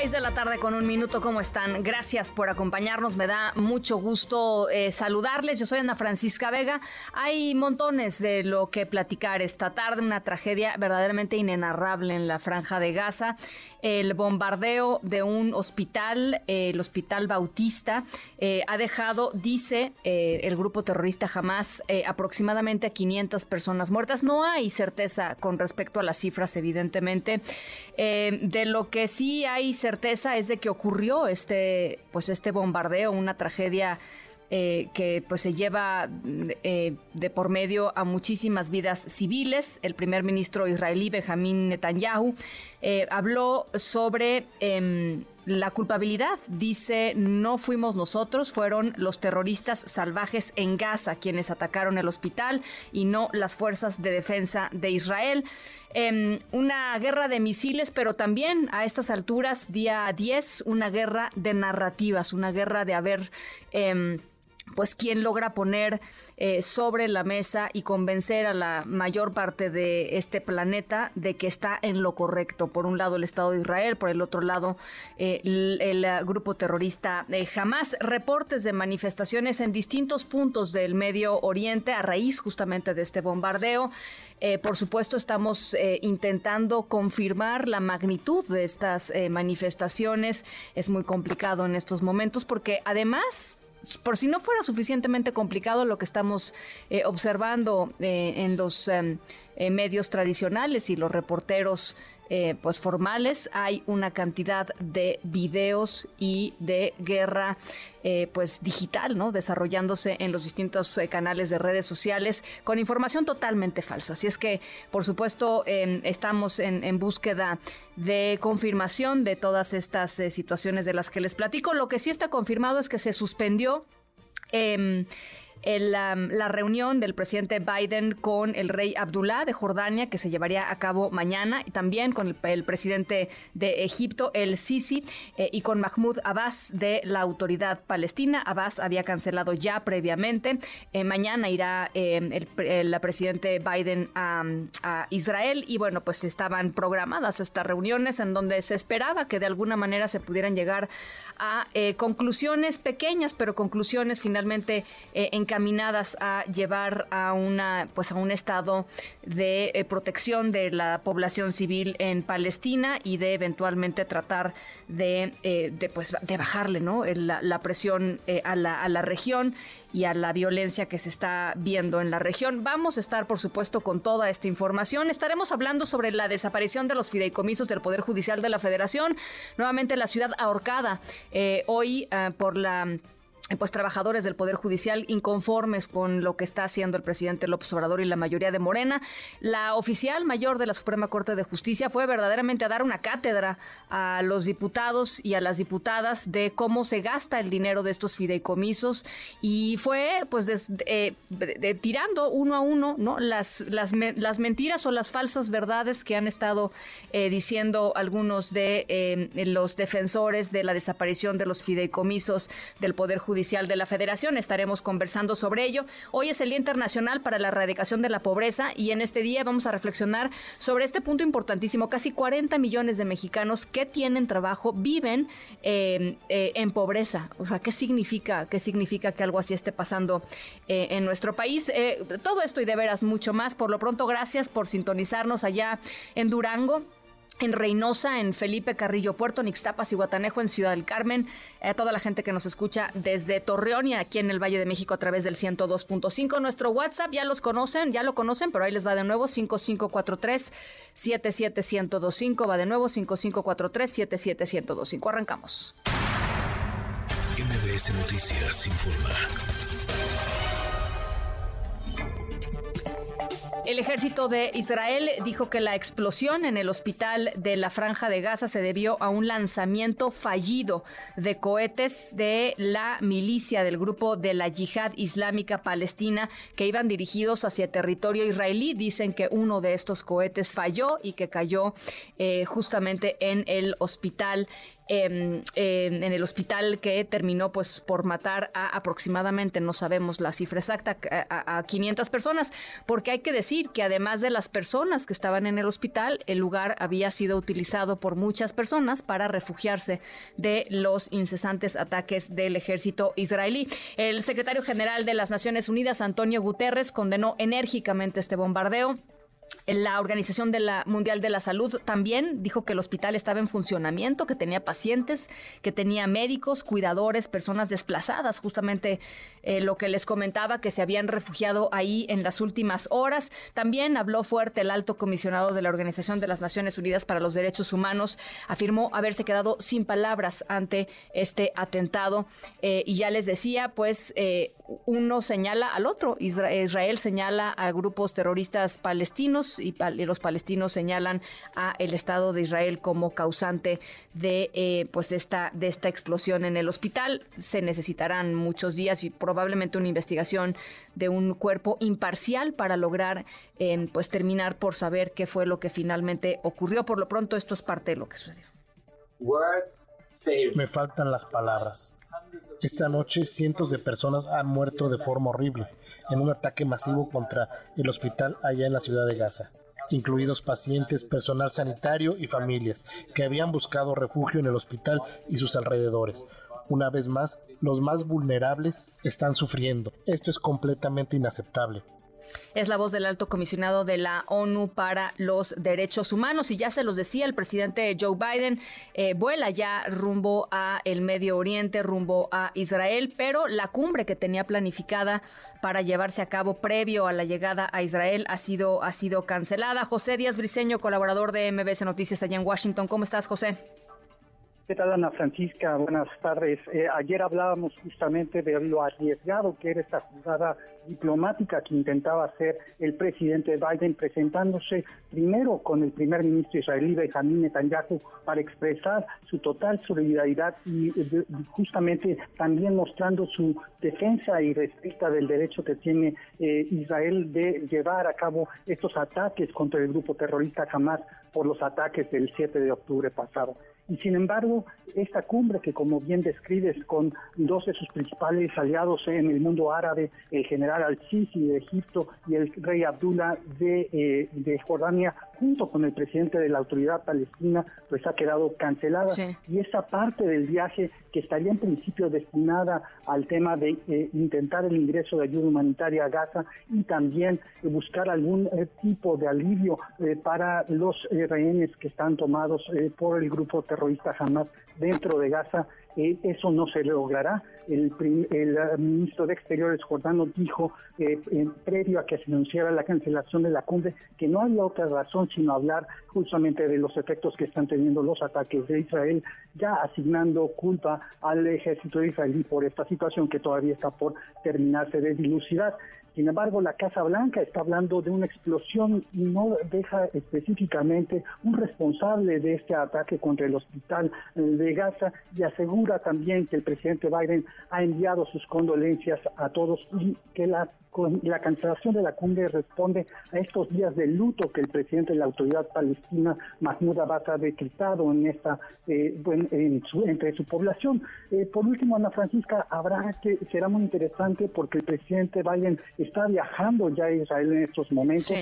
6 de la tarde con un minuto, ¿cómo están? Gracias por acompañarnos, me da mucho gusto eh, saludarles. Yo soy Ana Francisca Vega. Hay montones de lo que platicar esta tarde, una tragedia verdaderamente inenarrable en la franja de Gaza, el bombardeo de un hospital, eh, el Hospital Bautista, eh, ha dejado, dice el grupo terrorista Hamas, aproximadamente a 500 personas muertas. No hay certeza con respecto a las cifras, evidentemente. de lo que sí hay certeza certeza es de que ocurrió este, pues este bombardeo, una tragedia eh, que pues se lleva eh, de por medio a muchísimas vidas civiles. El primer ministro israelí Benjamín Netanyahu eh, habló sobre em, la culpabilidad. Dice, no fuimos nosotros, fueron los terroristas salvajes en Gaza quienes atacaron el hospital y no las fuerzas de defensa de Israel. Em, una guerra de misiles, pero también a estas alturas, día 10, una guerra de narrativas, una guerra de haber... Em, pues quien logra poner eh, sobre la mesa y convencer a la mayor parte de este planeta de que está en lo correcto. Por un lado el Estado de Israel, por el otro lado eh, el, grupo terrorista eh, Hamas. Reportes de manifestaciones en distintos puntos del Medio Oriente a raíz justamente de este bombardeo. por supuesto, estamos intentando confirmar la magnitud de estas manifestaciones. Es muy complicado en estos momentos porque además por si no fuera suficientemente complicado lo que estamos eh, observando eh, en los em, eh, medios tradicionales y los reporteros pues formales, hay una cantidad de videos y de guerra pues digital, ¿no? Desarrollándose en los distintos canales de redes sociales con información totalmente falsa. Así es que, por supuesto, em, estamos en, en, búsqueda de confirmación de todas estas situaciones de las que les platico. Lo que sí está confirmado es que se suspendió eh, la reunión del presidente Biden con el rey Abdullah de Jordania, que se llevaría a cabo mañana, y también con el, presidente de Egipto, el Sisi, eh, y con Mahmoud Abbas de la autoridad palestina. Abbas había cancelado ya previamente. Eh, mañana irá eh, el, presidente Biden a, a, Israel y bueno, pues estaban programadas estas reuniones en donde se esperaba que de alguna manera se pudieran llegar a conclusiones pequeñas, pero conclusiones finalmente en encaminadas a llevar a una pues a un estado de eh, protección de la población civil en Palestina y de eventualmente tratar de, eh, pues de bajarle no la, presión eh, a, la, a la región y a la violencia que se está viendo en la región. Vamos a estar, por supuesto, con toda esta información. Estaremos hablando sobre la desaparición de los fideicomisos del Poder Judicial de la Federación. Nuevamente la ciudad ahorcada hoy por la pues trabajadores del Poder Judicial inconformes con lo que está haciendo el presidente López Obrador y la mayoría de Morena. La oficial mayor de la Suprema Corte de Justicia fue verdaderamente a dar una cátedra a los diputados y a las diputadas de cómo se gasta el dinero de estos fideicomisos y fue pues eh, tirando uno a uno no las, las, las, mentiras o las falsas verdades que han estado eh, diciendo algunos de eh, los defensores de la desaparición de los fideicomisos del Poder Judicial de la Federación. Estaremos conversando sobre ello. Hoy es el Día Internacional para la Erradicación de la Pobreza y en este día vamos a reflexionar sobre este punto importantísimo. Casi 40 millones de mexicanos que tienen trabajo viven em, eh, en pobreza. O sea, ¿qué significa, qué significa que algo así esté pasando eh, en nuestro país? Eh, todo esto y de veras mucho más. Por lo pronto, gracias por sintonizarnos allá en Durango en Reynosa, en Felipe Carrillo Puerto, en Ixtapas y Guatanejo, en Ciudad del Carmen, a toda la gente que nos escucha desde Torreón y aquí en el Valle de México a través del 102.5. Nuestro WhatsApp ya los conocen, ya lo conocen, pero ahí les va de nuevo 5543 77125, va de nuevo 5543 77125. Arrancamos. MBS Noticias informa. El ejército de Israel dijo que la explosión en el hospital de la Franja de Gaza se debió a un lanzamiento fallido de cohetes de la milicia del grupo de la Yihad Islámica Palestina que iban dirigidos hacia territorio israelí. Dicen que uno de estos cohetes falló y que cayó eh, justamente en el hospital en, el hospital que terminó pues por matar a aproximadamente, no sabemos la cifra exacta, a, a 500 personas, porque hay que decir que además de las personas que estaban en el hospital, el lugar había sido utilizado por muchas personas para refugiarse de los incesantes ataques del ejército israelí. El secretario general de las Naciones Unidas, Antonio Guterres, condenó enérgicamente este bombardeo la Organización de la Mundial de la Salud también dijo que el hospital estaba en funcionamiento, que tenía pacientes, que tenía médicos, cuidadores, personas desplazadas, justamente eh, lo que les comentaba, que se habían refugiado ahí en las últimas horas. También habló fuerte el alto comisionado de la Organización de las Naciones Unidas para los Derechos Humanos, afirmó haberse quedado sin palabras ante este atentado. Eh, y ya les decía, pues eh, uno señala al otro, Israel señala a grupos terroristas palestinos, y, los palestinos señalan a el Estado de Israel como causante de pues esta de esta explosión en el hospital. Se necesitarán muchos días y probablemente una investigación de un cuerpo imparcial para lograr eh, pues terminar por saber qué fue lo que finalmente ocurrió. Por lo pronto esto es parte de lo que sucedió. Me faltan las palabras. Esta noche cientos de personas han muerto de forma horrible en un ataque masivo contra el hospital allá en la ciudad de Gaza, incluidos pacientes, personal sanitario y familias que habían buscado refugio en el hospital y sus alrededores. Una vez más, los más vulnerables están sufriendo. Esto es completamente inaceptable. Es la voz del alto comisionado de la ONU para los Derechos Humanos. Y ya se los decía, el presidente Joe Biden eh, vuela ya rumbo a el Medio Oriente, rumbo a Israel, pero la cumbre que tenía planificada para llevarse a cabo previo a la llegada a Israel ha sido, ha sido cancelada. José Díaz Briceño, colaborador de MBS Noticias allá en Washington. ¿Cómo estás, José? ¿Qué Ana Francisca? Buenas tardes. Eh, ayer hablábamos justamente de lo arriesgado que era esta jugada diplomática que intentaba hacer el presidente Biden presentándose primero con el primer ministro israelí Benjamin Netanyahu para expresar su total solidaridad y, justamente también mostrando su defensa y respeto del derecho que tiene eh, Israel de llevar a cabo estos ataques contra el grupo terrorista Hamas por los ataques del 7 de octubre pasado. Y sin embargo, esta cumbre que como bien describes con dos de sus principales aliados en el mundo árabe, el general al-Sisi de Egipto y el rey Abdullah de, eh, de Jordania, junto con el presidente de la autoridad palestina, pues ha quedado cancelada. Y esa parte del viaje que estaría en principio destinada al tema de eh, intentar el ingreso de ayuda humanitaria a Gaza y también buscar algún eh, tipo de alivio para los rehenes que están tomados por el grupo terrorista jamás dentro de Gaza, eh, eso no se logrará. El, el, eh, ministro de Exteriores jordano dijo, eh, previo a que se anunciara la cancelación de la cumbre, que no había otra razón sino hablar justamente de los efectos que están teniendo los ataques de Israel, ya asignando culpa al ejército israelí por esta situación que todavía está por terminarse de dilucidar. Sin embargo, la Casa Blanca está hablando de una explosión y no deja específicamente un responsable de este ataque contra el hospital de Gaza y asegura también que el presidente Biden ha enviado sus condolencias a todos y que la la cancelación de la cumbre responde a estos días de luto que el presidente de la autoridad palestina, Mahmoud Abbas, ha decretado en esta, eh, entre su población. Eh, por último, Ana Francisca, habrá que, será muy interesante porque el presidente Biden está viajando ya a Israel en estos momentos.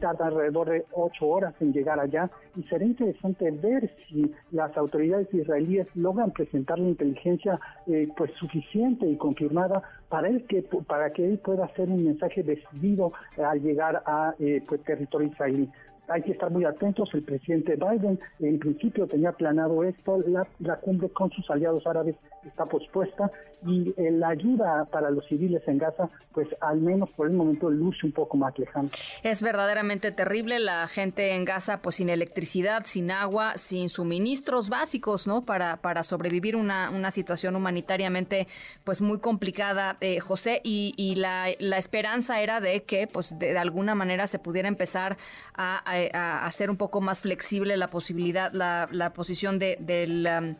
tarda alrededor de ocho horas en llegar allá y será interesante ver si las autoridades israelíes logran presentar la inteligencia eh, pues suficiente y confirmada para él que para que él pueda un mensaje decidido al llegar a eh, pues, territorio israelí. hay que estar muy atentos. El presidente Biden en principio tenía planeado esto, la, la cumbre con sus aliados árabes está pospuesta y eh, la ayuda para los civiles en Gaza, pues al menos por el momento luce un poco más lejana. Es verdaderamente terrible la gente en Gaza, pues sin electricidad, sin agua, sin suministros básicos, ¿no? Para, para sobrevivir una, una situación humanitariamente, pues muy complicada, eh, José, y, la, la, esperanza era de que, pues de, alguna manera se pudiera empezar a, a, hacer un poco más flexible la posibilidad, la, la posición de, del... Um,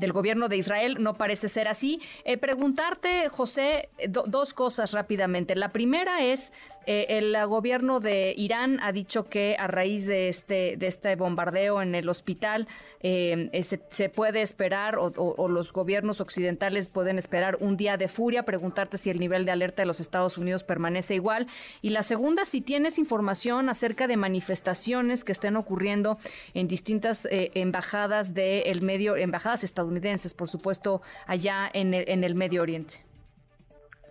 del gobierno de Israel. No parece ser así. Eh, preguntarte, José, dos cosas rápidamente. La primera es eh, el gobierno de Irán ha dicho que a raíz de este, de este bombardeo en el hospital eh, se, puede esperar o, los gobiernos occidentales pueden esperar un día de furia. Preguntarte si el nivel de alerta de los Estados Unidos permanece igual. Y la segunda, si tienes información acerca de manifestaciones que estén ocurriendo en distintas eh, embajadas del medio, embajadas estadounidenses, por supuesto, allá en en el Medio Oriente.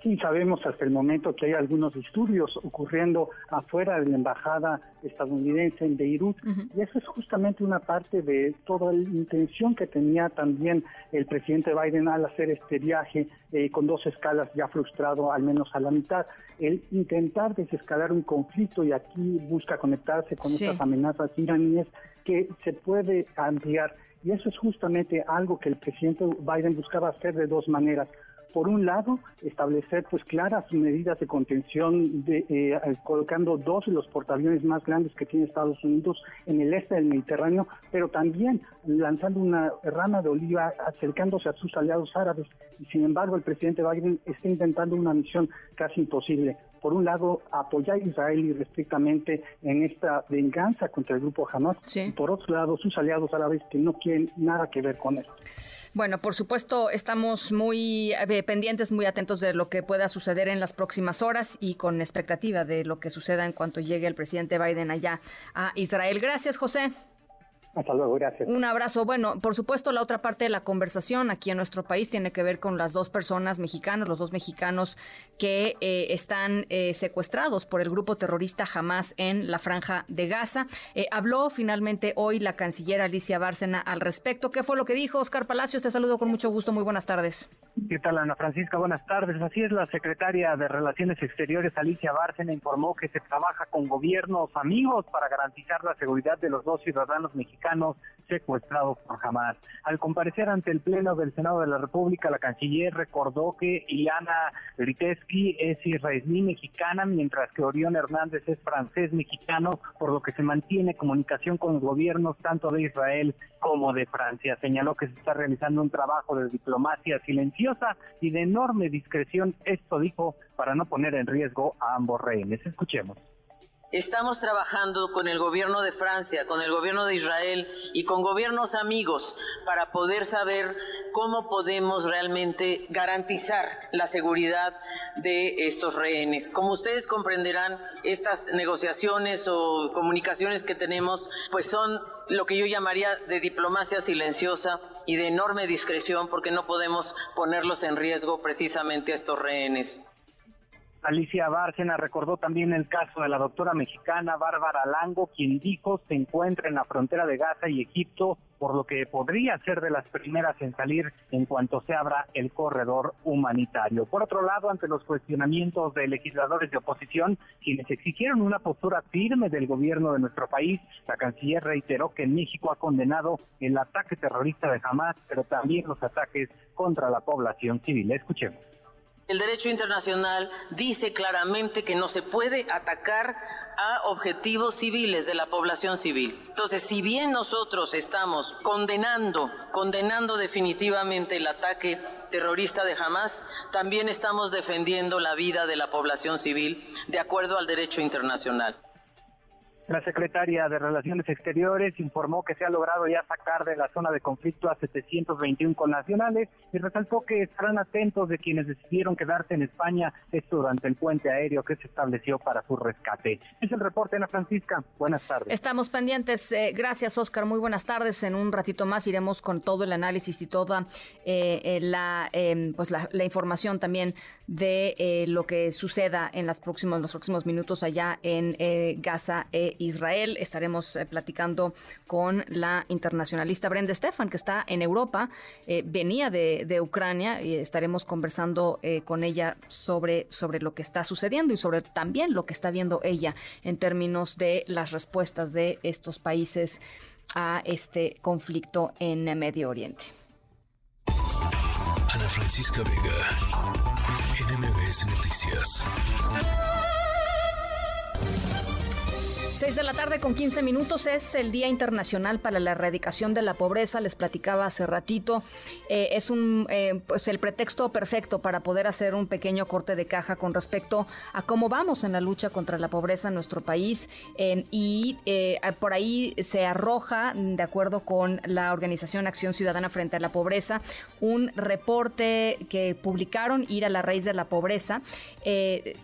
Sí, sabemos hasta el momento que hay algunos disturbios ocurriendo afuera de la embajada estadounidense en Beirut. Y eso es justamente una parte de toda la intención que tenía también el presidente Biden al hacer este viaje eh, con dos escalas ya frustrado al menos a la mitad, el intentar desescalar un conflicto y aquí busca conectarse con estas amenazas iraníes que se puede ampliar. Y eso es justamente algo que el presidente Biden buscaba hacer de dos maneras por un lado, establecer pues claras medidas de contención, de, eh, colocando dos de los portaaviones más grandes que tiene Estados Unidos en el este del Mediterráneo, pero también lanzando una rama de oliva acercándose a sus aliados árabes. Sin embargo, el presidente Biden está intentando una misión casi imposible. Por un lado, apoyar a Israel irrestrictamente en esta venganza contra el grupo Hamas, y por otro lado, sus aliados árabes que no quieren nada que ver con él. Bueno, por supuesto, estamos muy eh, pendientes, muy atentos de lo que pueda suceder en las próximas horas y con expectativa de lo que suceda en cuanto llegue el presidente Biden allá a Israel. Gracias, José. Hasta luego, gracias. Un abrazo. Bueno, por supuesto, la otra parte de la conversación aquí en nuestro país tiene que ver con las dos personas mexicanas, los dos mexicanos que eh, están eh, secuestrados por el grupo terrorista Hamas en la franja de Gaza. Eh, habló finalmente hoy la canciller Alicia Bárcena al respecto. ¿Qué fue lo que dijo Oscar Palacios? Te saludo con mucho gusto. Muy buenas tardes. ¿Qué tal, Ana Francisca? Buenas tardes. Así es, la secretaria de Relaciones Exteriores, Alicia Bárcena, informó que se trabaja con gobiernos amigos para garantizar la seguridad de los dos ciudadanos mexicanos secuestrados por Hamas. Al comparecer ante el Pleno del Senado de la República, la canciller recordó que Ileana Riteski es israelí mexicana, mientras que Orión Hernández es francés mexicano, por lo que se mantiene comunicación con los gobiernos tanto de Israel como de Francia. Señaló que se está realizando un trabajo de diplomacia silenciosa y de enorme discreción, esto dijo, para no poner en riesgo a ambos rehenes. Escuchemos. Estamos trabajando con el gobierno de Francia, con el gobierno de Israel y con gobiernos amigos para poder saber cómo podemos realmente garantizar la seguridad de estos rehenes. Como ustedes comprenderán, estas negociaciones o comunicaciones que tenemos pues son lo que yo llamaría de diplomacia silenciosa y de enorme discreción porque no podemos ponerlos en riesgo precisamente a estos rehenes. Alicia Bárcena recordó también el caso de la doctora mexicana Bárbara Lango, quien dijo se encuentra en la frontera de Gaza y Egipto, por lo que podría ser de las primeras en salir en cuanto se abra el corredor humanitario. Por otro lado, ante los cuestionamientos de legisladores de oposición, quienes exigieron una postura firme del gobierno de nuestro país, la canciller reiteró que México ha condenado el ataque terrorista de Hamas, pero también los ataques contra la población civil. Escuchemos. El derecho internacional dice claramente que no se puede atacar a objetivos civiles de la población civil. Entonces, si bien nosotros estamos condenando, condenando definitivamente el ataque terrorista de Hamas, también estamos defendiendo la vida de la población civil de acuerdo al derecho internacional. La secretaria de Relaciones Exteriores informó que se ha logrado ya sacar de la zona de conflicto a 721 connacionales y resaltó que estarán atentos de quienes decidieron quedarse en España, esto durante el puente aéreo que se estableció para su rescate. Es el reporte, Ana Francisca. Buenas tardes. Estamos pendientes. Eh, gracias, Oscar. Muy buenas tardes. En un ratito más iremos con todo el análisis y toda eh, eh, la, em, pues la, información también de lo que suceda en las próximos, los próximos minutos allá en Gaza Israel. Estaremos eh, platicando con la internacionalista Brenda Stefan, que está en Europa, eh, venía de, de, Ucrania, y estaremos conversando con ella sobre, sobre lo que está sucediendo y sobre también lo que está viendo ella en términos de las respuestas de estos países a este conflicto en Medio Oriente. Ana Francisca Vega, NMBS Noticias. 6 de la tarde con 15 minutos es el Día Internacional para la Erradicación de la Pobreza. Les platicaba hace ratito. Eh, es un eh, pues el pretexto perfecto para poder hacer un pequeño corte de caja con respecto a cómo vamos en la lucha contra la pobreza en nuestro país. Eh, y por ahí se arroja, de acuerdo con la organización Acción Ciudadana frente a la Pobreza, un reporte que publicaron, Ir a la raíz de la pobreza.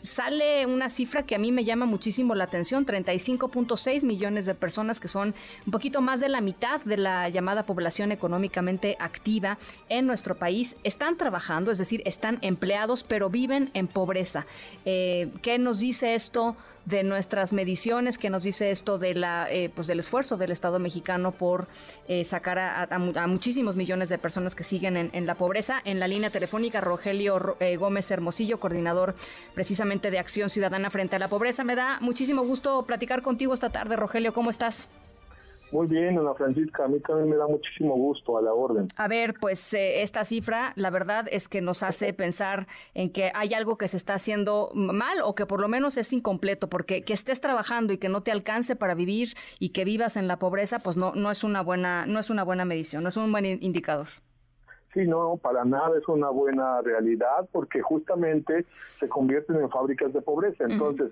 sale una cifra que a mí me llama muchísimo la atención, 35 5.6 millones de personas, que son un poquito más de la mitad de la llamada población económicamente activa en nuestro país, están trabajando, es decir, están empleados, pero viven en pobreza. Eh, ¿Qué nos dice esto de nuestras mediciones? ¿Qué nos dice esto de la, eh, pues del esfuerzo del Estado mexicano por eh, sacar a, muchísimos millones de personas que siguen en, la pobreza? En la línea telefónica, Rogelio Gómez Hermosillo, coordinador precisamente de Acción Ciudadana frente a la Pobreza. Me da muchísimo gusto platicar contigo esta tarde, Rogelio. ¿Cómo estás? Muy bien, Ana Francisca, a mí también me da muchísimo gusto a la orden. A ver, pues eh, esta cifra, la verdad es que nos hace pensar en que hay algo que se está haciendo mal o que por lo menos es incompleto, porque que estés trabajando y que no te alcance para vivir y que vivas en la pobreza, pues no no es una buena no es una buena medición, no es un buen indicador. Sí, no, para nada es una buena realidad porque justamente se convierten en fábricas de pobreza. Entonces,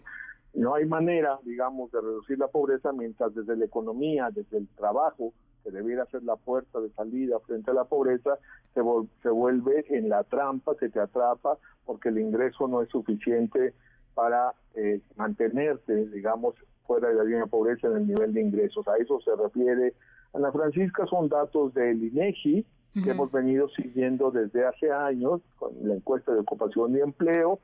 no hay manera, digamos, de reducir la pobreza mientras desde la economía, desde el trabajo, que debiera ser la puerta de salida frente a la pobreza, se, se vuelve en la trampa, se te atrapa, porque el ingreso no es suficiente para eh, mantenerte, digamos, fuera de la línea de pobreza en el nivel de ingresos. A eso se refiere Ana Francisca, son datos del INEGI que hemos venido siguiendo desde hace años con la encuesta de ocupación y empleo.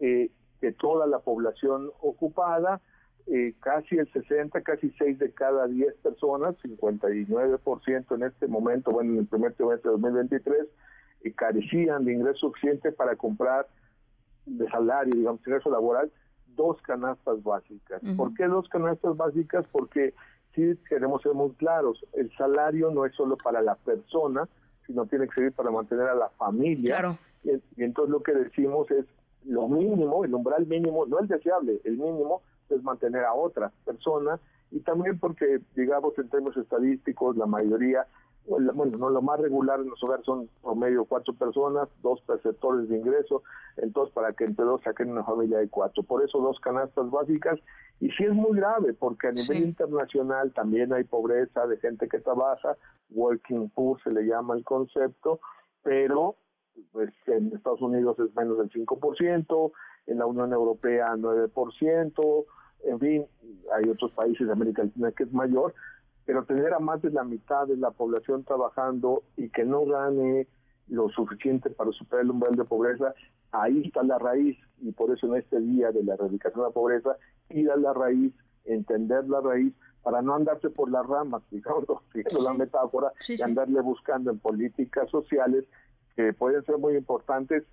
Eh, de toda la población ocupada, eh, casi el 60, casi 6 de cada 10 personas, 59% en este momento, bueno, en el primer trimestre de 2023, eh, carecían de ingreso suficiente para comprar de salario, digamos, ingreso laboral, dos canastas básicas. ¿Por qué dos canastas básicas? Porque sí queremos ser muy claros, el salario no es solo para la persona, sino tiene que servir para mantener a la familia. y entonces lo que decimos es, lo mínimo, el umbral mínimo, no el deseable, el mínimo es mantener a otra persona y también porque, digamos, en términos estadísticos, la mayoría, bueno, no lo más regular en los hogares son promedio cuatro personas, dos perceptores de ingreso, entonces para que entre dos saquen una familia de cuatro. Por eso dos canastas básicas y sí es muy grave porque a nivel internacional también hay pobreza de gente que trabaja, working poor se le llama el concepto, pero pues en Estados Unidos es menos del 5%, en la Unión Europea 9%, en fin, hay otros países de América Latina que es mayor, pero tener a más de la mitad de la población trabajando y que no gane lo suficiente para superar el umbral de pobreza, ahí está la raíz y por eso en este día de la erradicación de la pobreza, ir a la raíz, entender la raíz para no andarse por las ramas, digamos, siguiendo la metáfora, y andarle buscando en políticas sociales que pueden ser muy importantes,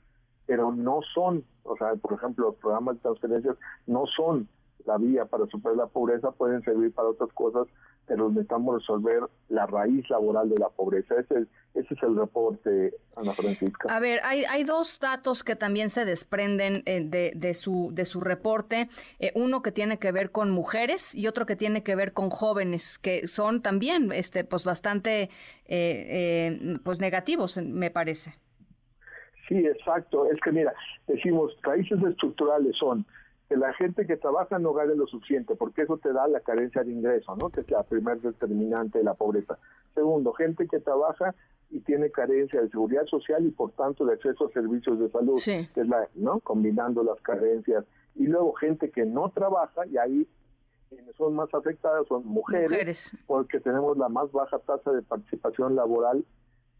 pero no son, o sea, por ejemplo, los programas de transferencias no son la vía para superar la pobreza, pueden servir para otras cosas, pero necesitamos resolver la raíz laboral de la pobreza. Ese, ese es el reporte, Ana Francisca. A ver, hay, hay dos datos que también se desprenden eh, de, de, su, de su reporte. Eh, uno que tiene que ver con mujeres y otro que tiene que ver con jóvenes, que son también este, pues bastante eh, pues negativos, me parece. Sí, exacto. Es que mira, decimos, raíces estructurales son que la gente que trabaja no gane lo suficiente, porque eso te da la carencia de ingreso, ¿no? Que es la primer determinante de la pobreza. Segundo, gente que trabaja y tiene carencia de seguridad social y por tanto de acceso a servicios de salud, que es la, ¿no? Combinando las carencias. Y luego gente que no trabaja y ahí quienes son más afectadas son mujeres, porque tenemos la más baja tasa de participación laboral,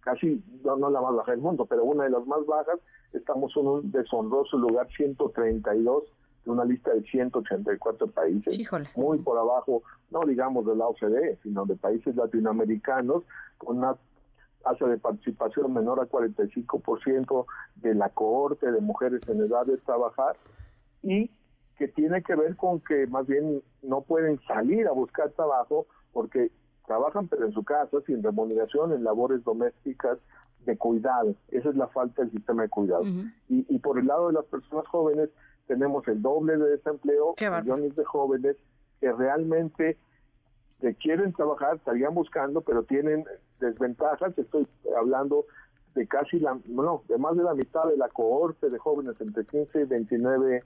casi, no, no la más baja del mundo, pero una de las más bajas, estamos en un deshonroso lugar 132 de una lista de 184 países, muy por abajo, no digamos de la OCDE, sino de países latinoamericanos, con una tasa de participación menor a 45% de la cohorte de mujeres en edad de trabajar y que tiene que ver con que más bien no pueden salir a buscar trabajo porque trabajan pero en su casa sin remuneración en labores domésticas de cuidado. Esa es la falta del sistema de cuidado. y, y, por el lado de las personas jóvenes tenemos el doble de desempleo, millones de jóvenes que realmente que quieren trabajar, estarían buscando, pero tienen desventajas. Estoy hablando de casi la, no, de más de la mitad de la cohorte de jóvenes entre 15 y 29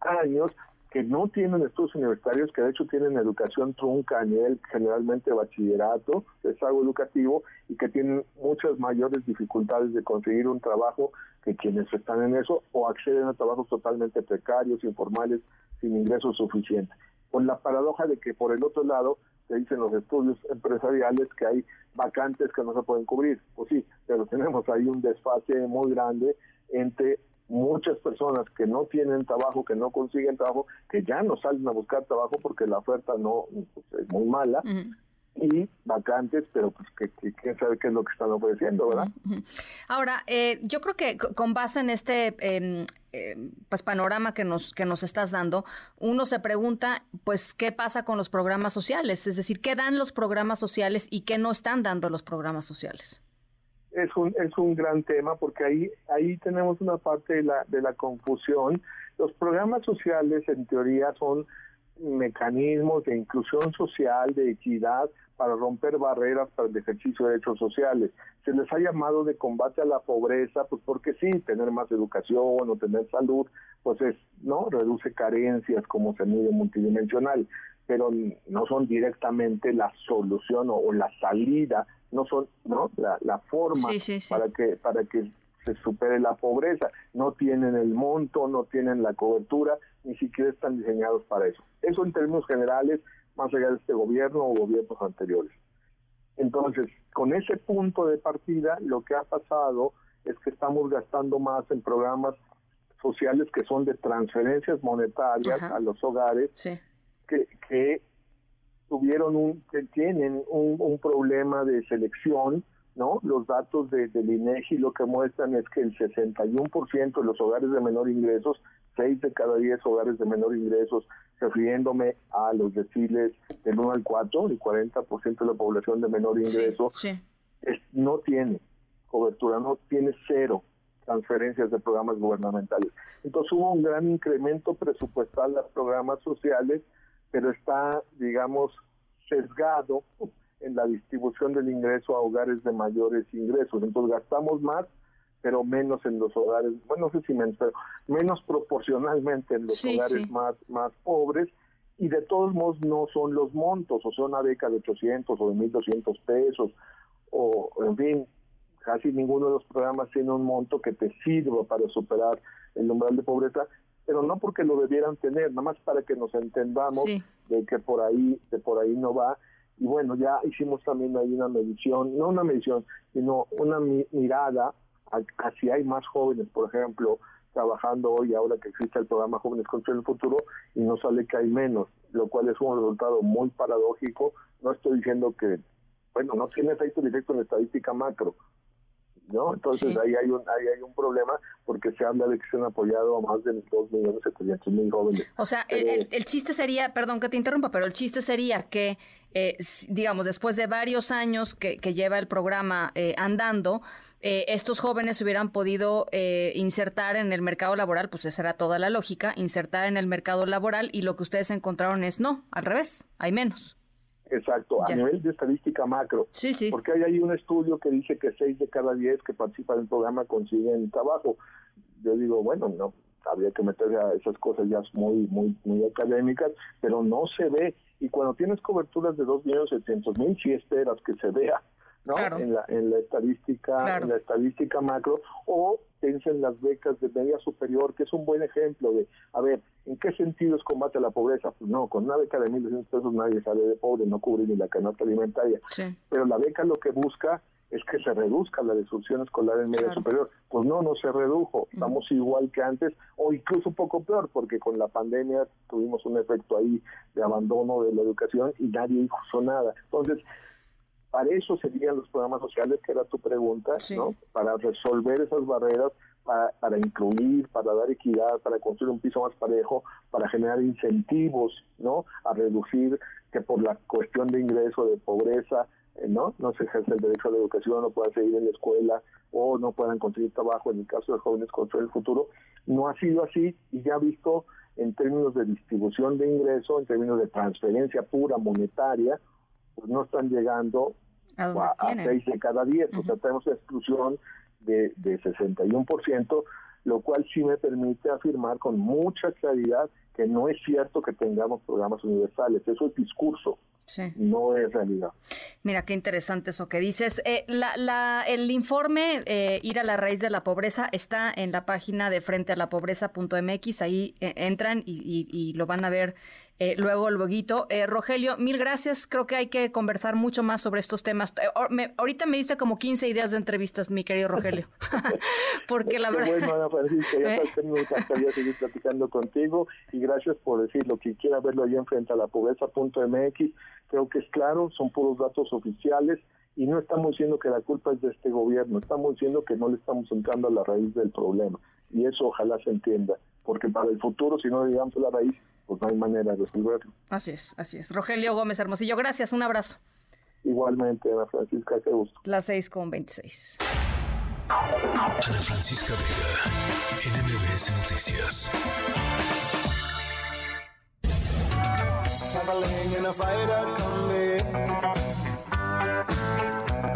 años que no tienen estudios universitarios, que de hecho tienen educación trunca a nivel generalmente bachillerato, es algo educativo, y que tienen muchas mayores dificultades de conseguir un trabajo que quienes están en eso o acceden a trabajos totalmente precarios, informales, sin ingresos suficientes. Con la paradoja de que por el otro lado se dicen los estudios empresariales que hay vacantes que no se pueden cubrir. Pues sí, pero tenemos ahí un desfase muy grande entre muchas personas que no tienen trabajo, que no consiguen trabajo, que ya no salen a buscar trabajo porque la oferta no pues, es muy mala. Y vacantes, pero pues que, quién sabe qué es lo que están ofreciendo, ¿verdad? Ahora, eh, yo creo que con base en este em, pues panorama que nos que nos estás dando, uno se pregunta, pues, ¿qué pasa con los programas sociales? Es decir, ¿qué dan los programas sociales y qué no están dando los programas sociales? Es un, es un gran tema porque ahí, ahí tenemos una parte de la, de la confusión. Los programas sociales en teoría son mecanismos de inclusión social, de equidad, para romper barreras para el ejercicio de derechos sociales. Se les ha llamado de combate a la pobreza, pues porque sí, tener más educación o tener salud, pues es, ¿no? Reduce carencias como se mide multidimensional, pero no son directamente la solución o la salida no son no la, forma para que para que se supere la pobreza. No tienen el monto no tienen la cobertura ni siquiera están diseñados para eso. Eso en términos generales más allá de este gobierno o gobiernos anteriores. Entonces con ese punto de partida lo que ha pasado es que estamos gastando más en programas sociales que son de transferencias monetarias a los hogares que, que tuvieron un, tienen un, problema de selección, ¿no? Los datos de, del INEGI lo que muestran es que el 61% de los hogares de menor ingresos, 6 de cada 10 hogares de menor ingresos, refiriéndome a los deciles del 1 al 4, el 40% de la población de menor ingreso, no tiene cobertura, no tiene cero transferencias de programas gubernamentales. Entonces hubo un gran incremento presupuestal a programas sociales pero está, digamos, sesgado en la distribución del ingreso a hogares de mayores ingresos. Entonces gastamos más, pero menos en los hogares, bueno, no sé si menos, pero menos proporcionalmente en los hogares más más pobres y de todos modos no son los montos, o sea, una beca de 800 o de 1200 pesos, o en fin, casi ninguno de los programas tiene un monto que te sirva para superar el umbral de pobreza, pero no porque lo debieran tener, nada más para que nos entendamos de que por ahí, de por ahí no va. Y bueno, ya hicimos también ahí una medición, no una medición, sino una mirada a, si hay más jóvenes, por ejemplo, trabajando hoy, ahora que existe el programa Jóvenes contra el Futuro, y no sale que hay menos, lo cual es un resultado muy paradójico. No estoy diciendo que, bueno, no tiene efecto directo en la estadística macro, ¿no? Entonces ahí hay un ahí hay un problema porque se habla de que se han apoyado a más de 2.700.000 jóvenes. O sea, el, el, chiste sería, perdón que te interrumpa, pero el chiste sería que, eh, digamos, después de varios años que, que lleva el programa eh, andando, eh, estos jóvenes hubieran podido insertar en el mercado laboral, pues esa era toda la lógica, insertar en el mercado laboral y lo que ustedes encontraron es no, al revés, hay menos. Exacto, a nivel de estadística macro. Sí, sí. Porque hay ahí un estudio que dice que 6 de cada 10 que participan el programa consiguen trabajo. Yo digo, bueno, no, habría que meterse a esas cosas ya muy, muy, muy académicas, pero no se ve. Y cuando tienes coberturas de 2.700.000, sí esperas que se vea, ¿no? En, la, en la estadística, en la estadística macro, o piensen en las becas de media superior, que es un buen ejemplo de, a ver, ¿en qué sentido es combate a la pobreza? Pues no, con una beca de 1.200 pesos nadie sale de pobre, no cubre ni la canasta alimentaria. Pero la beca lo que busca es que se reduzca la destrucción escolar en media superior. Pues no, no se redujo, estamos igual que antes, o incluso un poco peor, porque con la pandemia tuvimos un efecto ahí de abandono de la educación y nadie hizo nada. Entonces, para eso serían los programas sociales, que era tu pregunta, ¿no? Para resolver esas barreras, para, para, incluir, para dar equidad, para construir un piso más parejo, para generar incentivos, ¿no? A reducir que por la cuestión de ingreso, de pobreza, eh, ¿no? No se ejerce el derecho a la educación, no puedan seguir en la escuela o no puedan conseguir trabajo, en el caso de jóvenes construir el futuro. No ha sido así y ya visto en términos de distribución de ingreso, en términos de transferencia pura monetaria, pues no están llegando a, a, seis de cada diez, o sea, tenemos una exclusión de, de 61%, lo cual sí me permite afirmar con mucha claridad que no es cierto que tengamos programas universales, eso es discurso. No es realidad. Mira, qué interesante eso que dices. Eh, la, el informe eh, Ir a la raíz de la pobreza está en la página de frente a la pobreza.mx. Ahí eh, entran y, y, lo van a ver eh, luego, luego. Eh, Rogelio, mil gracias. Creo que hay que conversar mucho más sobre estos temas. Eh, ahorita me diste como 15 ideas de entrevistas, mi querido Rogelio. Porque la verdad. Bueno, Ana Francisca, ya ¿Eh? me encantaría seguir platicando contigo y gracias por decir lo que quiera verlo ahí enfrente a la pobreza.mx. Creo que es claro, son puros datos oficiales y no estamos diciendo que la culpa es de este gobierno, estamos diciendo que no le estamos entrando a la raíz del problema y eso ojalá se entienda, porque para el futuro, si no llegamos a la raíz, pues no hay manera de resolverlo. Así es, así es. Rogelio Gómez Hermosillo, gracias, un abrazo. Igualmente, Ana Francisca, qué gusto. Las seis con veintiséis. Ana Francisca Vega, NMBS Noticias. Traveling in a fighter combi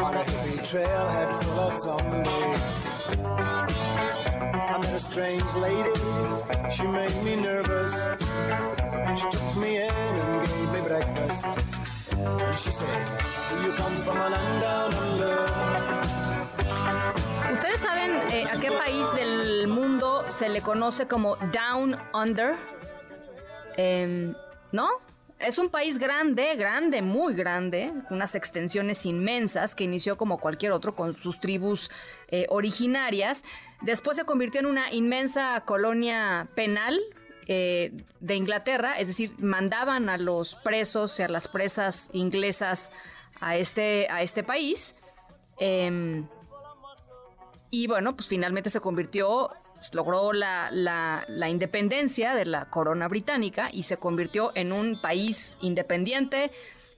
On a hippie trailhead full of zombies strange lady, she made me nervous. She took me in and gave me breakfast. She said, Do you come from a land down under? ¿Ustedes saben eh, a qué país del mundo se le conoce como Down Under? Eh, ¿No? Es un país grande, grande, muy grande, unas extensiones inmensas que inició como cualquier otro con sus tribus eh, originarias. Después se convirtió en una inmensa colonia penal eh, de Inglaterra, es decir, mandaban a los presos y a las presas inglesas a este, a este país. Em, y bueno, pues finalmente se convirtió pues, logró la, la, independencia de la corona británica y se convirtió en un país independiente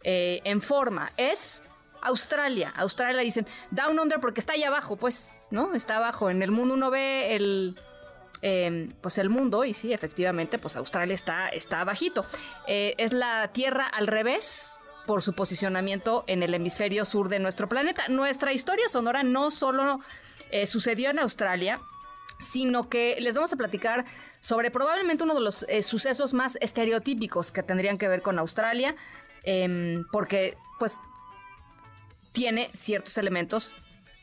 eh, en forma. Es Australia. Australia dicen Down Under porque está ahí abajo, pues, ¿no? Está abajo. En el mundo uno ve el. Em, pues el mundo, y sí, efectivamente, pues Australia está, está bajito. Eh, es la Tierra al revés, por su posicionamiento en el hemisferio sur de nuestro planeta. Nuestra historia sonora no solo eh, sucedió en Australia, sino que les vamos a platicar sobre probablemente uno de los eh, sucesos más estereotípicos que tendrían que ver con Australia, em, porque pues tiene ciertos elementos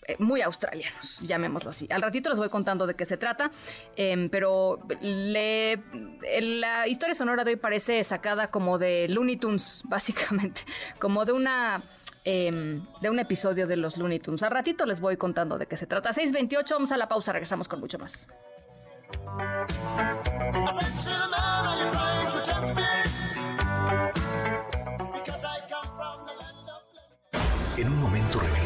eh, muy australianos, llamémoslo así. Al ratito les voy contando de qué se trata, em, pero la historia sonora de hoy parece sacada como de Looney Tunes, básicamente, como de una Em, de un episodio de los Looney Tunes. Al ratito les voy contando de qué se trata. 628, vamos a la pausa, regresamos con mucho más.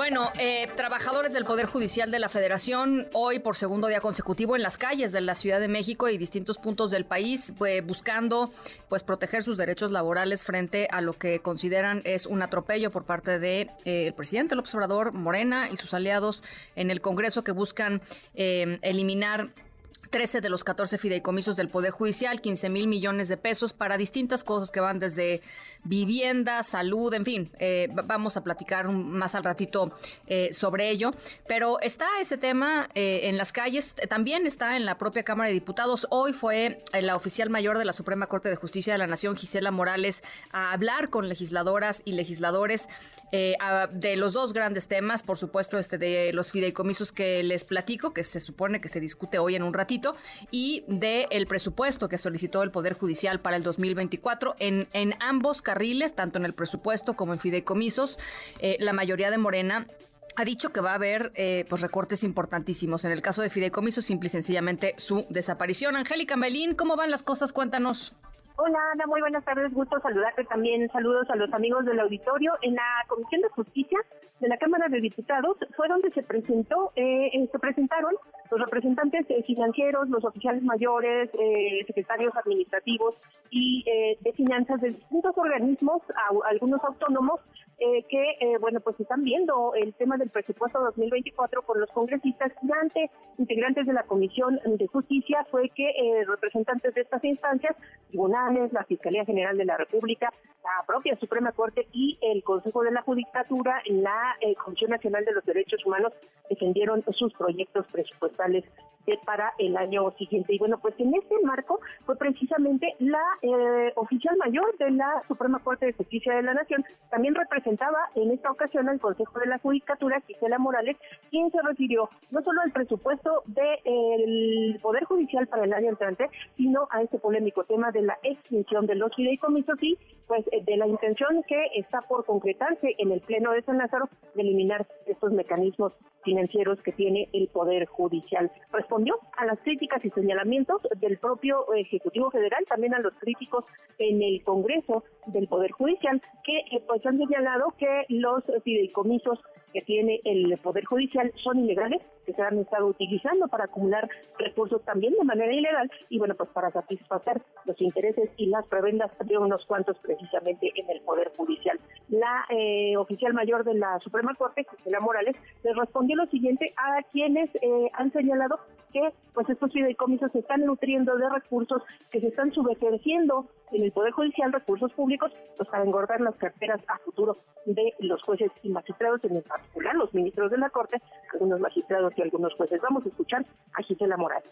Bueno, eh, trabajadores del Poder Judicial de la Federación hoy por segundo día consecutivo en las calles de la Ciudad de México y distintos puntos del país pues, buscando pues proteger sus derechos laborales frente a lo que consideran es un atropello por parte de eh, presidente López Obrador, Morena y sus aliados en el Congreso que buscan eh, eliminar 13 de los 14 fideicomisos del Poder Judicial, 15 mil millones de pesos para distintas cosas que van desde vivienda, salud, en fin, eh, vamos a platicar más al ratito eh, sobre ello. Pero está ese tema eh, en las calles, también está en la propia Cámara de Diputados. Hoy fue la oficial mayor de la Suprema Corte de Justicia de la Nación, Gisela Morales, a hablar con legisladoras y legisladores de los dos grandes temas, por supuesto, este de los fideicomisos que les platico, que se supone que se discute hoy en un ratito y del el presupuesto que solicitó el Poder Judicial para el 2024 en, en ambos tanto en el presupuesto como en fideicomisos. Eh, la mayoría de Morena ha dicho que va a haber eh, pues recortes importantísimos. En el caso de fideicomisos, simple y sencillamente su desaparición. Angélica Melín, ¿cómo van las cosas? Cuéntanos. Hola Ana, muy buenas tardes, gusto saludarte también. Saludos a los amigos del auditorio. En la Comisión de Justicia de la Cámara de Diputados fue donde se presentó, eh, se presentaron los representantes eh, financieros, los oficiales mayores, eh, secretarios administrativos y eh, de finanzas de distintos organismos, algunos autónomos, que, bueno, pues están viendo el tema del presupuesto 2024 con los congresistas y ante integrantes de la Comisión de Justicia fue que representantes de estas instancias, tribunales, la Fiscalía General de la República, la propia Suprema Corte y el Consejo de la Judicatura, la eh, Comisión Nacional de los Derechos Humanos defendieron sus proyectos presupuestales para el año siguiente. Y bueno, pues en este marco fue precisamente la eh, oficial mayor de la Suprema Corte de Justicia de la Nación, también representaba en esta ocasión al Consejo de la Judicatura, Gisela Morales, quien se refirió no solo al presupuesto del Poder Judicial para el año entrante, sino a este polémico tema de la extinción de los fideicomisos y pues eh, de la intención que está por concretarse en el Pleno de San Lázaro de eliminar estos mecanismos financieros que tiene el Poder Judicial. Respondió a las críticas y señalamientos del propio Ejecutivo Federal, también a los críticos en el Congreso del Poder Judicial, que eh, pues han señalado que los fideicomisos que tiene el Poder Judicial son ilegales, que se han estado utilizando para acumular recursos también de manera ilegal y bueno, pues para satisfacer los intereses y las prebendas de unos cuantos precisamente en el Poder Judicial. La eh, oficial mayor de la Suprema Corte, Gisela Morales, les respondió lo siguiente a quienes eh, han señalado que pues estos fideicomisos se están nutriendo de recursos que se están subejerciendo en el Poder Judicial, recursos públicos, pues para engordar las carteras a futuro de los jueces y magistrados, en los ministros de la Corte, algunos magistrados y algunos jueces. Vamos a escuchar a Gisela Morales.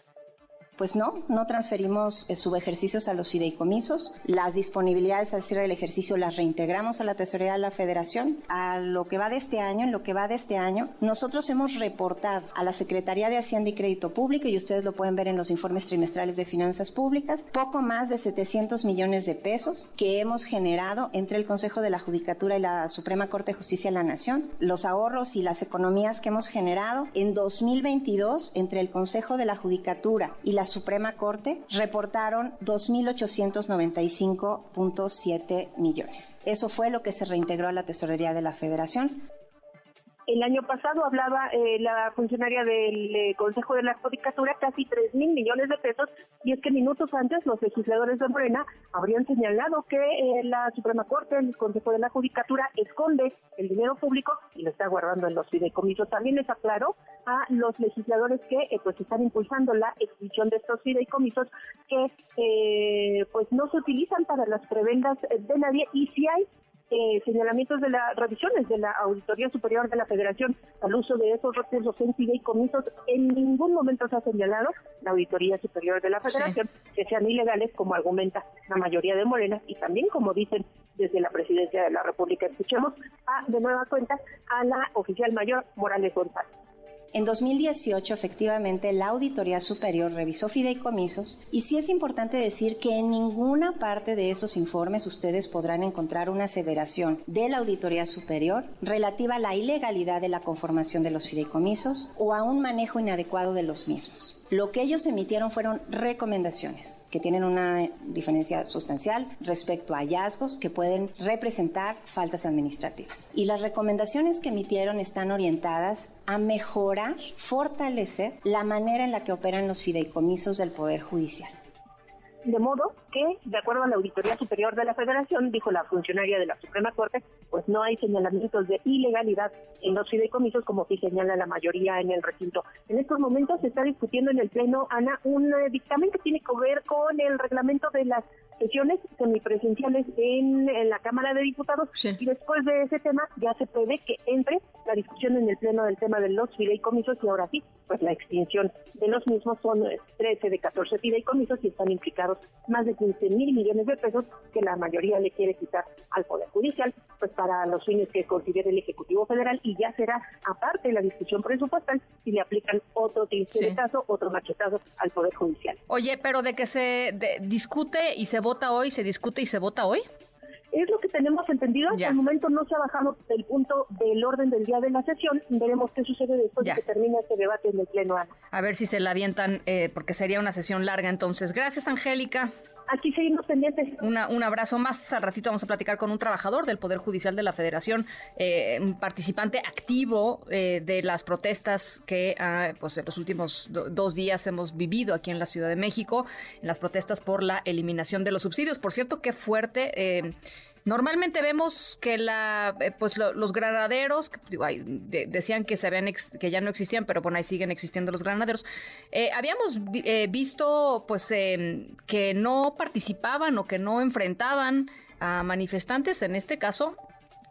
Pues no, no transferimos eh, subejercicios a los fideicomisos. Las disponibilidades al cierre del ejercicio las reintegramos a la tesorería de la Federación. A lo que va de este año, en lo que va de este año, nosotros hemos reportado a la Secretaría de Hacienda y Crédito Público, y ustedes lo pueden ver en los informes trimestrales de finanzas públicas, poco más de 700 millones de pesos que hemos generado entre el Consejo de la Judicatura y la Suprema Corte de Justicia de la Nación. Los ahorros y las economías que hemos generado en 2022 entre el Consejo de la Judicatura y la Suprema Corte reportaron 2.895.7 millones. Eso fue lo que se reintegró a la Tesorería de la Federación. El año pasado hablaba eh, la funcionaria del eh, Consejo de la Judicatura casi 3 mil millones de pesos y es que minutos antes los legisladores de Morena habrían señalado que eh, la Suprema Corte, el Consejo de la Judicatura esconde el dinero público y lo está guardando en los fideicomisos. También les aclaró a los legisladores que pues están impulsando la extinción de estos fideicomisos que pues no se utilizan para las prebendas de nadie y si hay eh, señalamientos de las revisiones de la Auditoría Superior de la Federación al uso de esos recursos en fideicomisos, en ningún momento se ha señalado la Auditoría Superior de la Federación que sean ilegales, como argumenta la mayoría de Morena, y también, como dicen desde la Presidencia de la República. Escuchemos a, de nueva cuenta a la oficial mayor Morales González. En 2018, efectivamente, la Auditoría Superior revisó fideicomisos y sí es importante decir que en ninguna parte de esos informes ustedes podrán encontrar una aseveración de la Auditoría Superior relativa a la ilegalidad de la conformación de los fideicomisos o a un manejo inadecuado de los mismos. Lo que ellos emitieron fueron recomendaciones que tienen una diferencia sustancial respecto a hallazgos que pueden representar faltas administrativas. Y las recomendaciones que emitieron están orientadas a mejorar, fortalecer la manera en la que operan los fideicomisos del Poder Judicial. De modo que, de acuerdo a la Auditoría Superior de la Federación, dijo la funcionaria de la Suprema Corte, pues no hay señalamientos de ilegalidad en los fideicomisos como sí señala la mayoría en el recinto. En estos momentos se está discutiendo en el Pleno, Ana, un eh, dictamen que tiene que ver con el reglamento de las sesiones semipresenciales en, la Cámara de Diputados. Y después de ese tema ya se prevé que entre la discusión en el Pleno del tema de los fideicomisos y ahora sí, pues la extinción de los mismos. Son 13 de 14 fideicomisos y están implicados más de 15 mil millones de pesos que la mayoría le quiere quitar al Poder Judicial, pues para los fines que considere el Ejecutivo Federal. Y ya será aparte de la discusión presupuestal si le aplican otro caso, otro machetazo al Poder Judicial. Oye, pero de que se discute y se vota hoy, se discute y se vota hoy. Es lo que tenemos entendido. Hasta el momento no se ha bajado del punto del orden del día de la sesión. Veremos qué sucede después de que termine este debate en el Pleno. A ver si se la avientan, eh, porque sería una sesión larga entonces. Gracias, Angélica. Aquí seguimos pendientes. un abrazo más. Al ratito vamos a platicar con un trabajador del Poder Judicial de la Federación, eh, participante activo eh, de las protestas que ah, pues, en los últimos dos días hemos vivido aquí en la Ciudad de México, en las protestas por la eliminación de los subsidios. Por cierto, qué fuerte. Eh, Normalmente vemos que la, eh, pues los granaderos, decían que se habían que ya no existían, pero bueno, ahí siguen existiendo los granaderos. Eh, habíamos eh, visto pues em, que no participaban o que no enfrentaban a manifestantes. En este caso,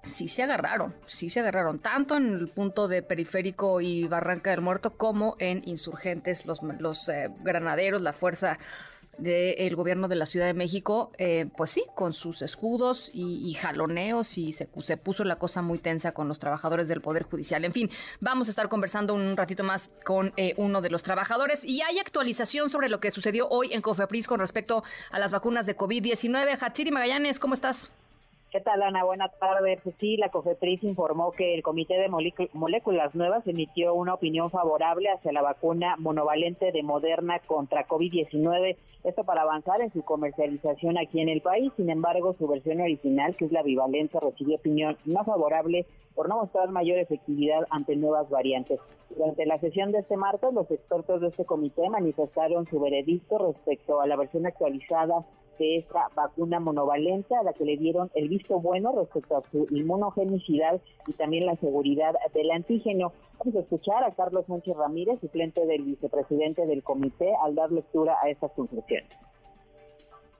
sí se agarraron, sí se agarraron, tanto en el punto de Periférico y Barranca del Muerto como en Insurgentes, los granaderos, la fuerza del gobierno de la Ciudad de México, eh, pues sí, con sus escudos y, jaloneos y se, se, puso la cosa muy tensa con los trabajadores del Poder Judicial. En fin, vamos a estar conversando un ratito más con eh, uno de los trabajadores y hay actualización sobre lo que sucedió hoy en Cofepris con respecto a las vacunas de COVID-19. Hatsiri Magallanes, ¿cómo estás? ¿Qué tal, Ana? Buenas tardes. Pues sí, la COFEPRIS informó que el Comité de Moléculas Nuevas emitió una opinión favorable hacia la vacuna monovalente de Moderna contra COVID-19, esto para avanzar en su comercialización aquí en el país. Sin embargo, su versión original, que es la bivalente, recibió opinión no favorable por no mostrar mayor efectividad ante nuevas variantes. Durante la sesión de este martes, los expertos de este comité manifestaron su veredicto respecto a la versión actualizada de esta vacuna monovalente a la que le dieron el visto bueno respecto a su inmunogenicidad y también la seguridad del antígeno. Vamos a escuchar a Carlos Sánchez Ramírez, suplente del vicepresidente del comité, al dar lectura a estas conclusiones.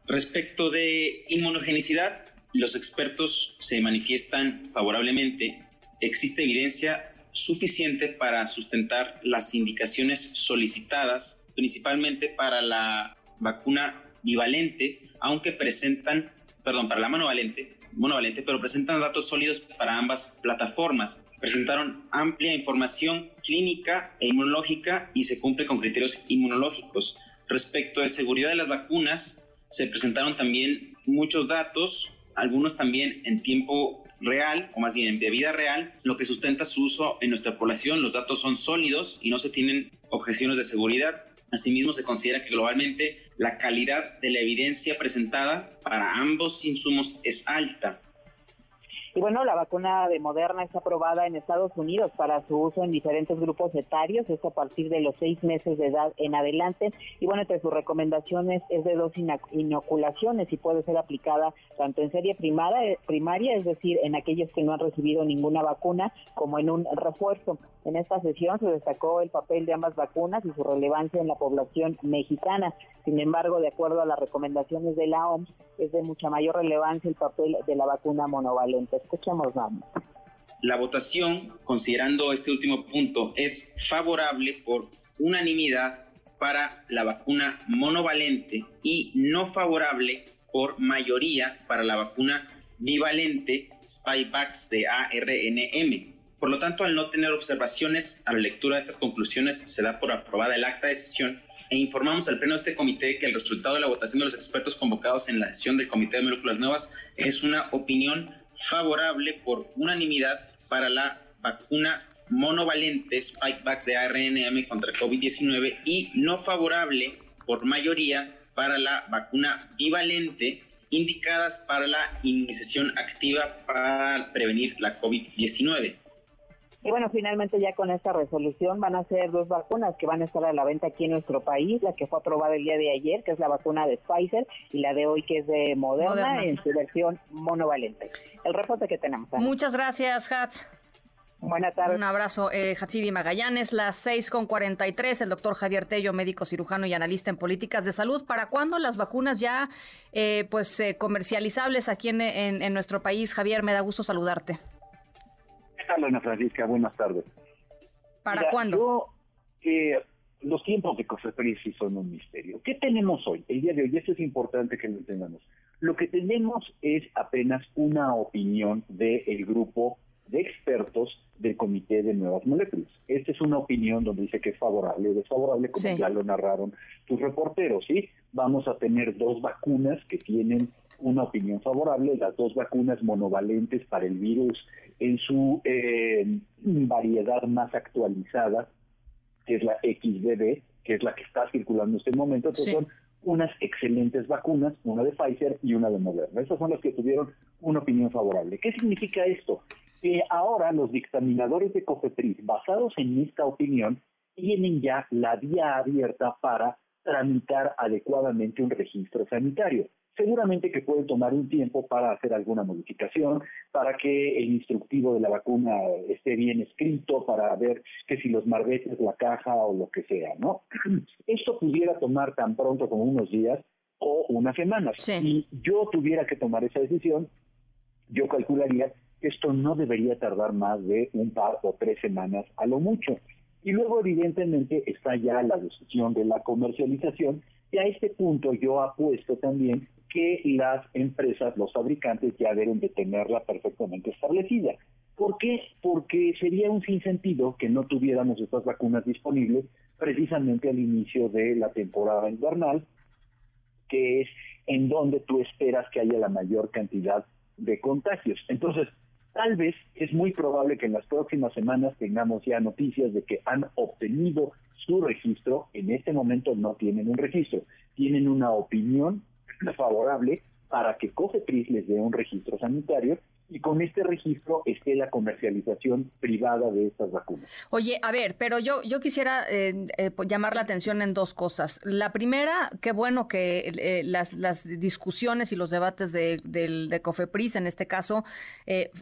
Respecto de inmunogenicidad, los expertos se manifiestan favorablemente. Existe evidencia suficiente para sustentar las indicaciones solicitadas, principalmente para la vacuna bivalente, aunque presentan, perdón, para la monovalente, monovalente, pero presentan datos sólidos para ambas plataformas. Presentaron amplia información clínica e inmunológica y se cumple con criterios inmunológicos. Respecto de seguridad de las vacunas, se presentaron también muchos datos, algunos también en tiempo real, o más bien de vida real, lo que sustenta su uso en nuestra población. Los datos son sólidos y no se tienen objeciones de seguridad. Asimismo, se considera que globalmente la calidad de la evidencia presentada para ambos insumos es alta. Y bueno, la vacuna de Moderna está aprobada en Estados Unidos para su uso en diferentes grupos etarios, esto a partir de los seis meses de edad en adelante. Y bueno, entre sus recomendaciones es de dos inoculaciones y puede ser aplicada tanto en serie primaria, primaria, es decir, en aquellos que no han recibido ninguna vacuna, como en un refuerzo. En esta sesión se destacó el papel de ambas vacunas y su relevancia en la población mexicana. Sin embargo, de acuerdo a las recomendaciones de la OMS, es de mucha mayor relevancia el papel de la vacuna monovalente. Escuchemos, vamos. La votación, considerando este último punto, es favorable por unanimidad para la vacuna monovalente y no favorable por mayoría para la vacuna bivalente Spikevax de ARNM. Por lo tanto, al no tener observaciones a la lectura de estas conclusiones, se da por aprobada el acta de sesión e informamos al pleno de este comité que el resultado de la votación de los expertos convocados en la sesión del Comité de Moléculas Nuevas es una opinión favorable por unanimidad para la vacuna monovalentes, spikebacks de ARNM contra COVID-19 y no favorable por mayoría para la vacuna bivalente indicadas para la inmunización activa para prevenir la COVID-19. Y bueno, finalmente ya con esta resolución van a ser dos vacunas que van a estar a la venta aquí en nuestro país, la que fue aprobada el día de ayer, que es la vacuna de Pfizer, y la de hoy, que es de Moderna, en su versión monovalente. El reporte que tenemos. Muchas gracias, Hatz. Buenas tardes. Un abrazo, eh, Hatsidi Magallanes, las 6 con 43, el doctor Javier Tello, médico cirujano y analista en políticas de salud. ¿Para cuándo las vacunas ya eh, pues eh, comercializables aquí en, en, nuestro país? Javier, me da gusto saludarte. ¿Qué tal, Ana Francisca? Buenas tardes. ¿Para cuándo? Yo, los tiempos de Cofepris sí son un misterio. ¿Qué tenemos hoy? El día de hoy, esto es importante que lo entendamos. Lo que tenemos es apenas una opinión del grupo de expertos del Comité de Nuevas Moléculas. Esta es una opinión donde dice que es favorable o desfavorable, como ya lo narraron tus reporteros, ¿sí? Vamos a tener dos vacunas que tienen una opinión favorable, las dos vacunas monovalentes para el virus en su eh, variedad más actualizada, que es la XBB, que es la que está circulando en este momento, son unas excelentes vacunas, una de Pfizer y una de Moderna. Esas son las que tuvieron una opinión favorable. ¿Qué significa esto? que ahora los dictaminadores de COFEPRIS, basados en esta opinión, tienen ya la vía abierta para tramitar adecuadamente un registro sanitario. Seguramente que puede tomar un tiempo para hacer alguna modificación, para que el instructivo de la vacuna esté bien escrito, para ver que si los marbetes, la caja o lo que sea, ¿no? Esto pudiera tomar tan pronto como unos días o unas semanas. Si yo tuviera que tomar esa decisión, yo calcularía esto no debería tardar más de un par o tres semanas a lo mucho. Y luego, evidentemente, está ya la decisión de la comercialización. Y a este punto yo apuesto también que las empresas, los fabricantes, ya deben de tenerla perfectamente establecida. ¿Por qué? Porque sería un sinsentido que no tuviéramos estas vacunas disponibles precisamente al inicio de la temporada invernal, que es en donde tú esperas que haya la mayor cantidad de contagios. Entonces, Tal vez es muy probable que en las próximas semanas tengamos ya noticias de que han obtenido su registro. En este momento no tienen un registro, tienen una opinión favorable para que COFEPRIS les dé un registro sanitario y con este registro esté la comercialización privada de estas vacunas. Oye, a ver, pero yo, yo quisiera eh, eh, llamar la atención en dos cosas. La primera, qué bueno que eh, las, las discusiones y los debates de, de, COFEPRIS, en este caso,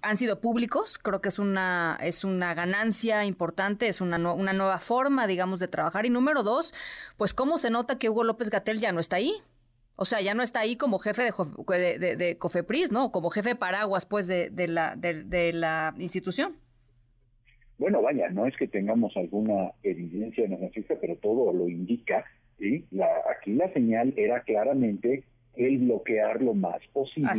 han sido públicos. Creo que es una, es una ganancia importante, es una, una nueva forma, digamos, de trabajar. Y número dos, pues cómo se nota que Hugo López Gatel ya no está ahí. O sea, ya no está ahí como jefe de, COFEPRIS, ¿no? Como jefe paraguas, pues, de, la, de, la institución. Bueno, vaya, no es que tengamos alguna evidencia en pero todo lo indica. ¿sí? La, aquí la señal era claramente el bloquear lo más posible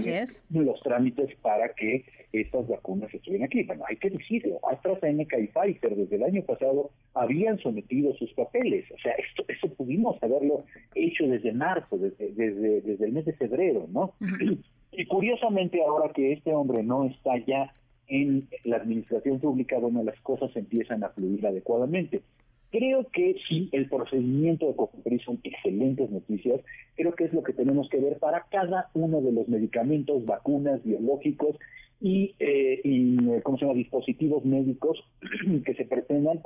los trámites para que estas vacunas estuvieran aquí. Bueno, hay que decirlo, AstraZeneca y Pfizer desde el año pasado habían sometido sus papeles. O sea, esto, eso pudimos haberlo hecho desde marzo, desde, desde, desde el mes de febrero, ¿no? Y curiosamente ahora que este hombre no está ya en la administración pública, bueno, las cosas empiezan a fluir adecuadamente. Creo que sí, el procedimiento de COFEPRIS son excelentes noticias. Creo que es lo que tenemos que ver para cada uno de los medicamentos, vacunas, biológicos y, eh, ¿cómo se llama? dispositivos médicos que se pretendan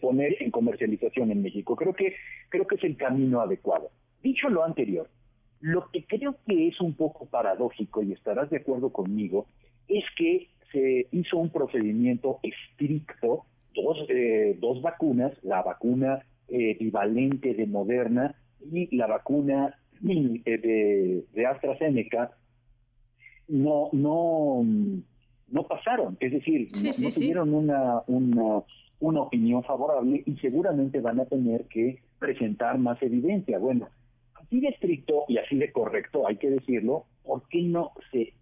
poner en comercialización en México. Creo que creo que es el camino adecuado. Dicho lo anterior, lo que creo que es un poco paradójico y estarás de acuerdo conmigo es que se hizo un procedimiento estricto dos, eh, dos vacunas, la vacuna eh, bivalente de Moderna y la vacuna eh, de, AstraZeneca, no, no, no pasaron, es decir, no, tuvieron una, una, una opinión favorable y seguramente van a tener que presentar más evidencia. Bueno, así de estricto y así de correcto, hay que decirlo, ¿por qué no se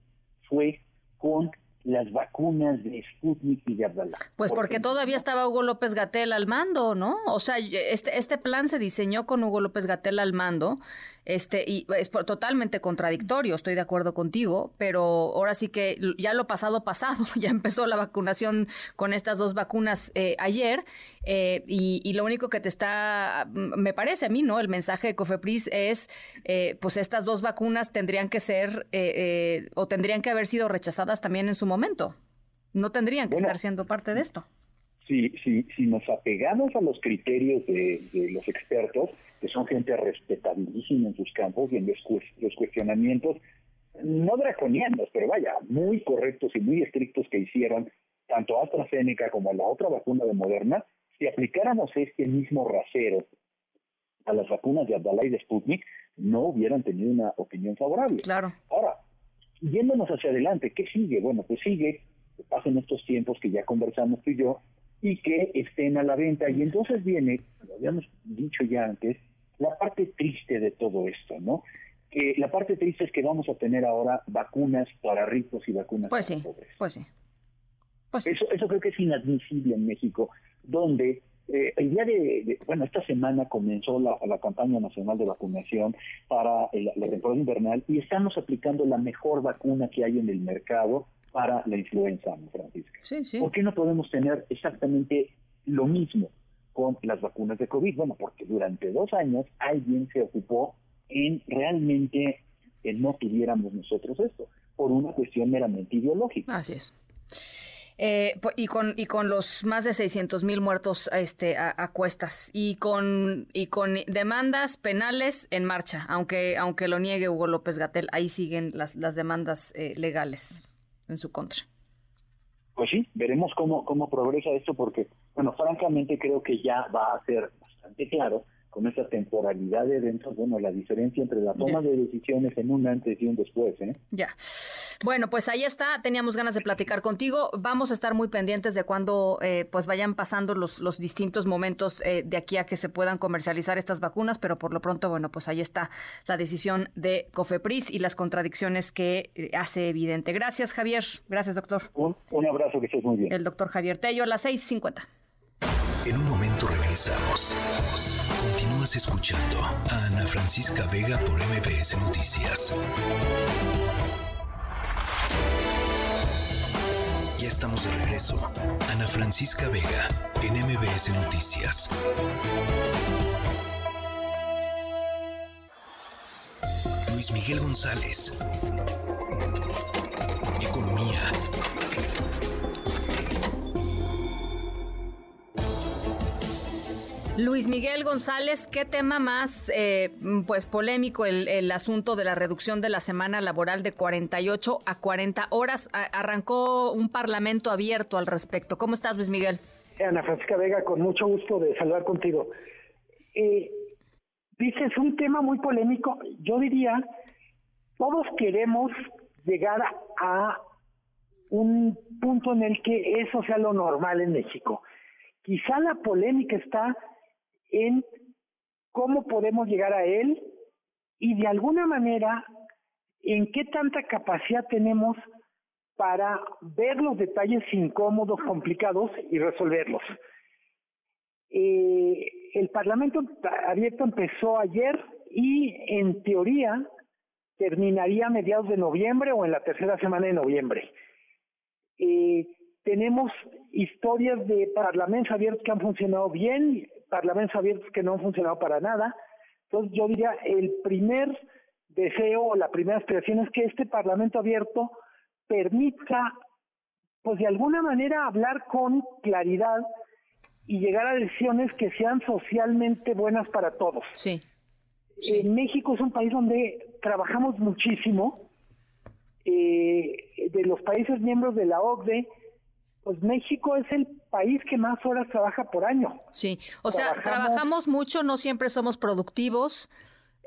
fue con las vacunas de Sputnik y de Abdala? Pues porque todavía estaba Hugo López Gatel al mando, ¿no? O sea, este, este plan se diseñó con Hugo López Gatel al mando, este, y es totalmente contradictorio, estoy de acuerdo contigo, pero ahora sí que ya lo pasado pasado, ya empezó la vacunación con estas dos vacunas eh, ayer, eh, y, lo único que te está, me parece a mí, ¿no? El mensaje de Cofepris es, eh, pues estas dos vacunas tendrían que ser, o tendrían que haber sido rechazadas también en su momento. No tendrían que estar siendo parte de esto. Si, si, si nos apegamos a los criterios de, los expertos, que son gente respetabilísima en sus campos y en los, los cuestionamientos, no draconianos, pero vaya, muy correctos y muy estrictos que hicieron tanto AstraZeneca como la otra vacuna de Moderna, si aplicáramos este mismo rasero a las vacunas de Abdalá y de Sputnik, no hubieran tenido una opinión favorable. Claro. Ahora, yéndonos hacia adelante, ¿qué sigue? Bueno, pues sigue, que pasen estos tiempos que ya conversamos tú y yo, y que estén a la venta. Y entonces viene, como habíamos dicho ya antes, la parte triste de todo esto, ¿no? Que la parte triste es que vamos a tener ahora vacunas para ricos y vacunas pues para pobres. Pues sí, pues sí. Eso, eso creo que es inadmisible en México, donde eh, el día de, bueno, esta semana comenzó la, campaña nacional de vacunación para la temporada invernal y estamos aplicando la mejor vacuna que hay en el mercado para la influenza, Francisca. Sí, sí. ¿Por qué no podemos tener exactamente lo mismo con las vacunas de COVID? Bueno, porque durante dos años alguien se ocupó en realmente que no tuviéramos nosotros esto, por una cuestión meramente ideológica. Así es. Eh, y con y con los más de 600 mil muertos este, a, cuestas y con y con demandas penales en marcha aunque aunque lo niegue Hugo López Gatel ahí siguen las las demandas eh, legales en su contra pues sí veremos cómo cómo progresa esto porque bueno francamente creo que ya va a ser bastante claro con esa temporalidad de eventos, bueno, la diferencia entre la toma de decisiones en un antes y un después, ¿eh? Ya. Bueno, pues ahí está. Teníamos ganas de platicar contigo. Vamos a estar muy pendientes de cuando eh, pues vayan pasando los, los distintos momentos eh, de aquí a que se puedan comercializar estas vacunas, pero por lo pronto, bueno, pues ahí está la decisión de Cofepris y las contradicciones que eh, hace evidente. Gracias, Javier. Gracias, doctor. Un, un abrazo, que estés muy bien. El doctor Javier Tello a las 6.50. En un momento regresamos. Continúas escuchando a Ana Francisca Vega por MBS Noticias. Ya estamos de regreso. Ana Francisca Vega en MBS Noticias. Luis Miguel González. Economía. Luis Miguel González, ¿qué tema más eh, pues polémico el, asunto de la reducción de la semana laboral de 48 a 40 horas? arrancó un parlamento abierto al respecto. ¿Cómo estás, Luis Miguel? Ana Francisca Vega, con mucho gusto de saludar contigo. Eh, dices un tema muy polémico. Yo diría, todos queremos llegar a un punto en el que eso sea lo normal en México. Quizá la polémica está en cómo podemos llegar a él y de alguna manera en qué tanta capacidad tenemos para ver los detalles incómodos, complicados y resolverlos. Eh, el Parlamento abierto empezó ayer y en teoría terminaría a mediados de noviembre o en la tercera semana de noviembre. Eh, tenemos historias de parlamentos abiertos que han funcionado bien, parlamentos abiertos que no han funcionado para nada. Entonces yo diría, el primer deseo o la primera aspiración es que este parlamento abierto permita, pues de alguna manera, hablar con claridad y llegar a decisiones que sean socialmente buenas para todos. Sí. En México es un país donde trabajamos muchísimo. Eh, de los países miembros de la OCDE, pues México es el país que más horas trabaja por año. Sí, o sea, trabajamos mucho, no siempre somos productivos.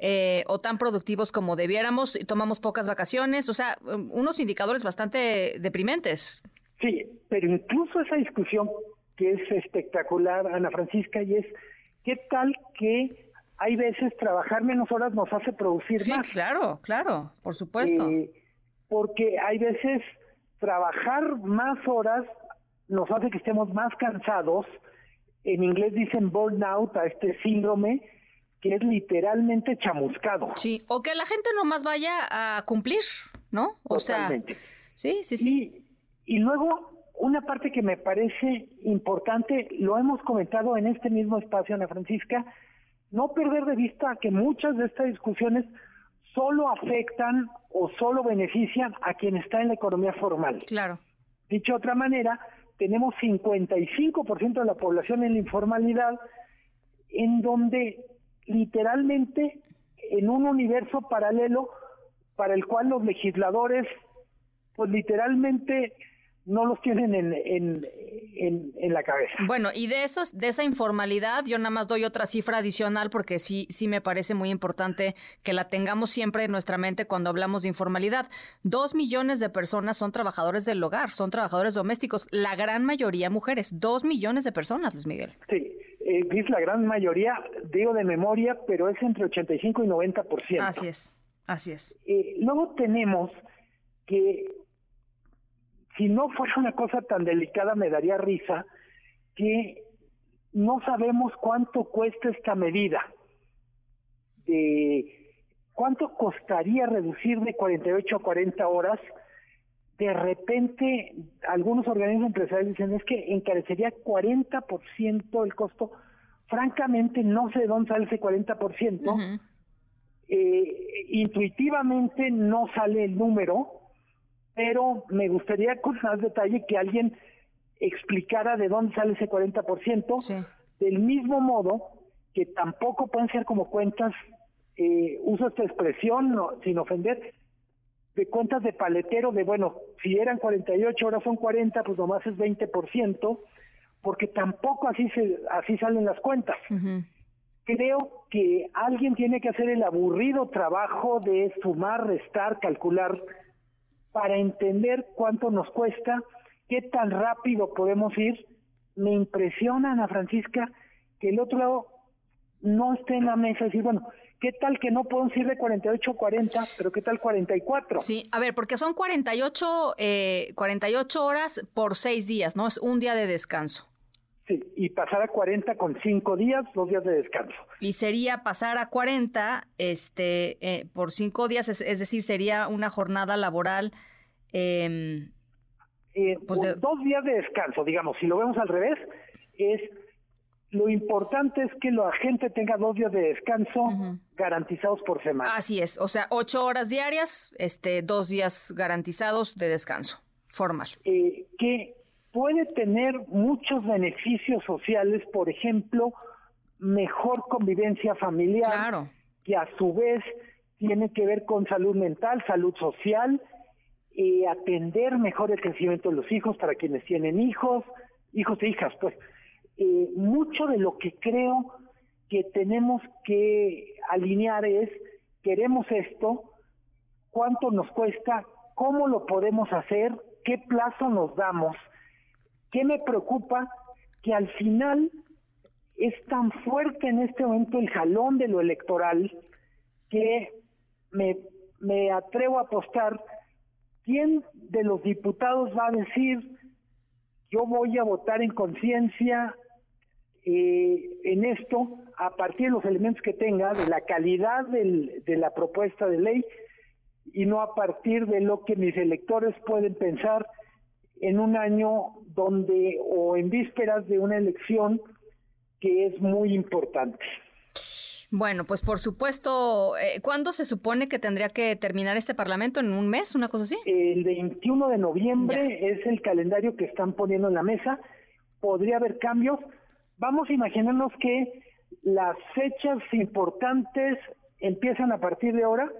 Eh, o tan productivos como debiéramos, y tomamos pocas vacaciones, o sea, unos indicadores bastante deprimentes. Sí, pero incluso esa discusión que es espectacular, Ana Francisca, y es, ¿qué tal que hay veces trabajar menos horas nos hace producir más? Sí, claro, claro, por supuesto. Eh, porque hay veces trabajar más horas nos hace que estemos más cansados. En inglés dicen burnout a este síndrome que es literalmente chamuscado. Sí, o que la gente nomás vaya a cumplir, ¿no? O sea, sí, sí, sí. Y, y luego una parte que me parece importante, lo hemos comentado en este mismo espacio, Ana Francisca, no perder de vista que muchas de estas discusiones solo afectan o solo benefician a quien está en la economía formal. Claro. Dicho de otra manera, tenemos 55% de la población en la informalidad, en donde literalmente en un universo paralelo para el cual los legisladores, pues literalmente no los tienen en, en, en, la cabeza. Bueno, y de esos, de esa informalidad, yo nada más doy otra cifra adicional porque sí, sí me parece muy importante que la tengamos siempre en nuestra mente cuando hablamos de informalidad. Dos millones de personas son trabajadores del hogar, son trabajadores domésticos, la gran mayoría mujeres. Dos millones de personas, Luis Miguel. Sí, eh, es la gran mayoría, digo de memoria, pero es entre 85 y 90%. Así es, así es. Eh, luego tenemos que si no fuera una cosa tan delicada me daría risa que no sabemos cuánto cuesta esta medida. De cuánto costaría reducir de 48 a 40 horas de repente algunos organismos empresariales dicen es que encarecería 40% el costo francamente no sé de dónde sale ese 40% eh, intuitivamente no sale el número pero me gustaría con más detalle que alguien explicara de dónde sale ese 40%, del mismo modo que tampoco pueden ser como cuentas, eh, uso esta expresión sin ofender, de cuentas de paletero, de bueno, si eran 48 horas son 40, pues nomás es 20%, porque tampoco así, se, así salen las cuentas. Creo que alguien tiene que hacer el aburrido trabajo de sumar, restar, calcular para entender cuánto nos cuesta, qué tan rápido podemos ir. Me impresiona, Ana Francisca, que el otro lado no esté en la mesa y decir, bueno, ¿qué tal que no podemos ir de 48 a 40, pero qué tal 44? Sí, a ver, porque son 48, eh, 48 horas por seis días, ¿no? Es un día de descanso. Sí, y pasar a 40 con cinco días, dos días de descanso. Y sería pasar a 40 este, eh, por cinco días, es, decir, sería una jornada laboral. Em, eh, pues Dos días de descanso, digamos, si lo vemos al revés, es lo importante es que la gente tenga dos días de descanso garantizados por semana. Así es, o sea, ocho horas diarias, este, dos días garantizados de descanso formal. Eh, que puede tener muchos beneficios sociales, por ejemplo, mejor convivencia familiar, que a su vez tiene que ver con salud mental, salud social, eh, atender mejor el crecimiento de los hijos para quienes tienen hijos, hijos e hijas, pues. Eh, mucho de lo que creo que tenemos que alinear es, queremos esto, cuánto nos cuesta, cómo lo podemos hacer, qué plazo nos damos ¿Qué me preocupa? Que al final es tan fuerte en este momento el jalón de lo electoral que me, me atrevo a apostar quién de los diputados va a decir yo voy a votar en conciencia eh, en esto a partir de los elementos que tenga, de la calidad de la propuesta de ley y no a partir de lo que mis electores pueden pensar en un año donde o en vísperas de una elección que es muy importante. Bueno, pues por supuesto, eh, ¿cuándo se supone que tendría que terminar este Parlamento? ¿En un mes, una cosa así? El 21 de noviembre es el calendario que están poniendo en la mesa. Podría haber cambios. Vamos a imaginarnos que las fechas importantes empiezan a partir de ahora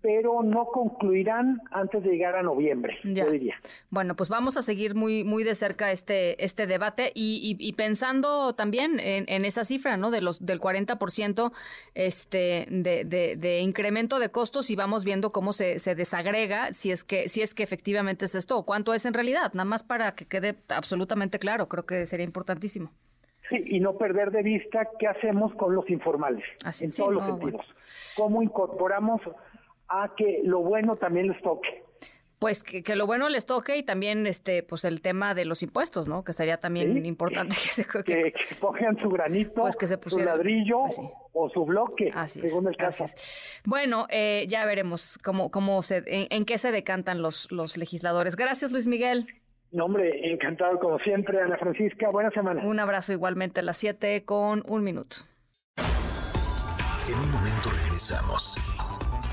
pero no concluirán antes de llegar a noviembre, yo diría. Bueno, pues vamos a seguir muy muy de cerca este este debate y, y, pensando también en, esa cifra, ¿no? De los del 40% este de, de, de, incremento de costos y vamos viendo cómo se, se desagrega si es que si es que efectivamente es esto o cuánto es en realidad, nada más para que quede absolutamente claro, creo que sería importantísimo. Sí, y no perder de vista qué hacemos con los informales, en todos los sentidos. Cómo incorporamos a que lo bueno también les toque. pues que, lo bueno les toque y también este pues el tema de los impuestos, ¿no? Que sería también importante que, se que, pongan su granito, pues que se su ladrillo pues o su bloque, según el caso. Bueno, eh, ya veremos cómo cómo se en, qué se decantan los los legisladores. Gracias, Luis Miguel. No, hombre, encantado como siempre, Ana Francisca. Buena semana. Un abrazo igualmente a las 7 con un minuto. En un momento regresamos.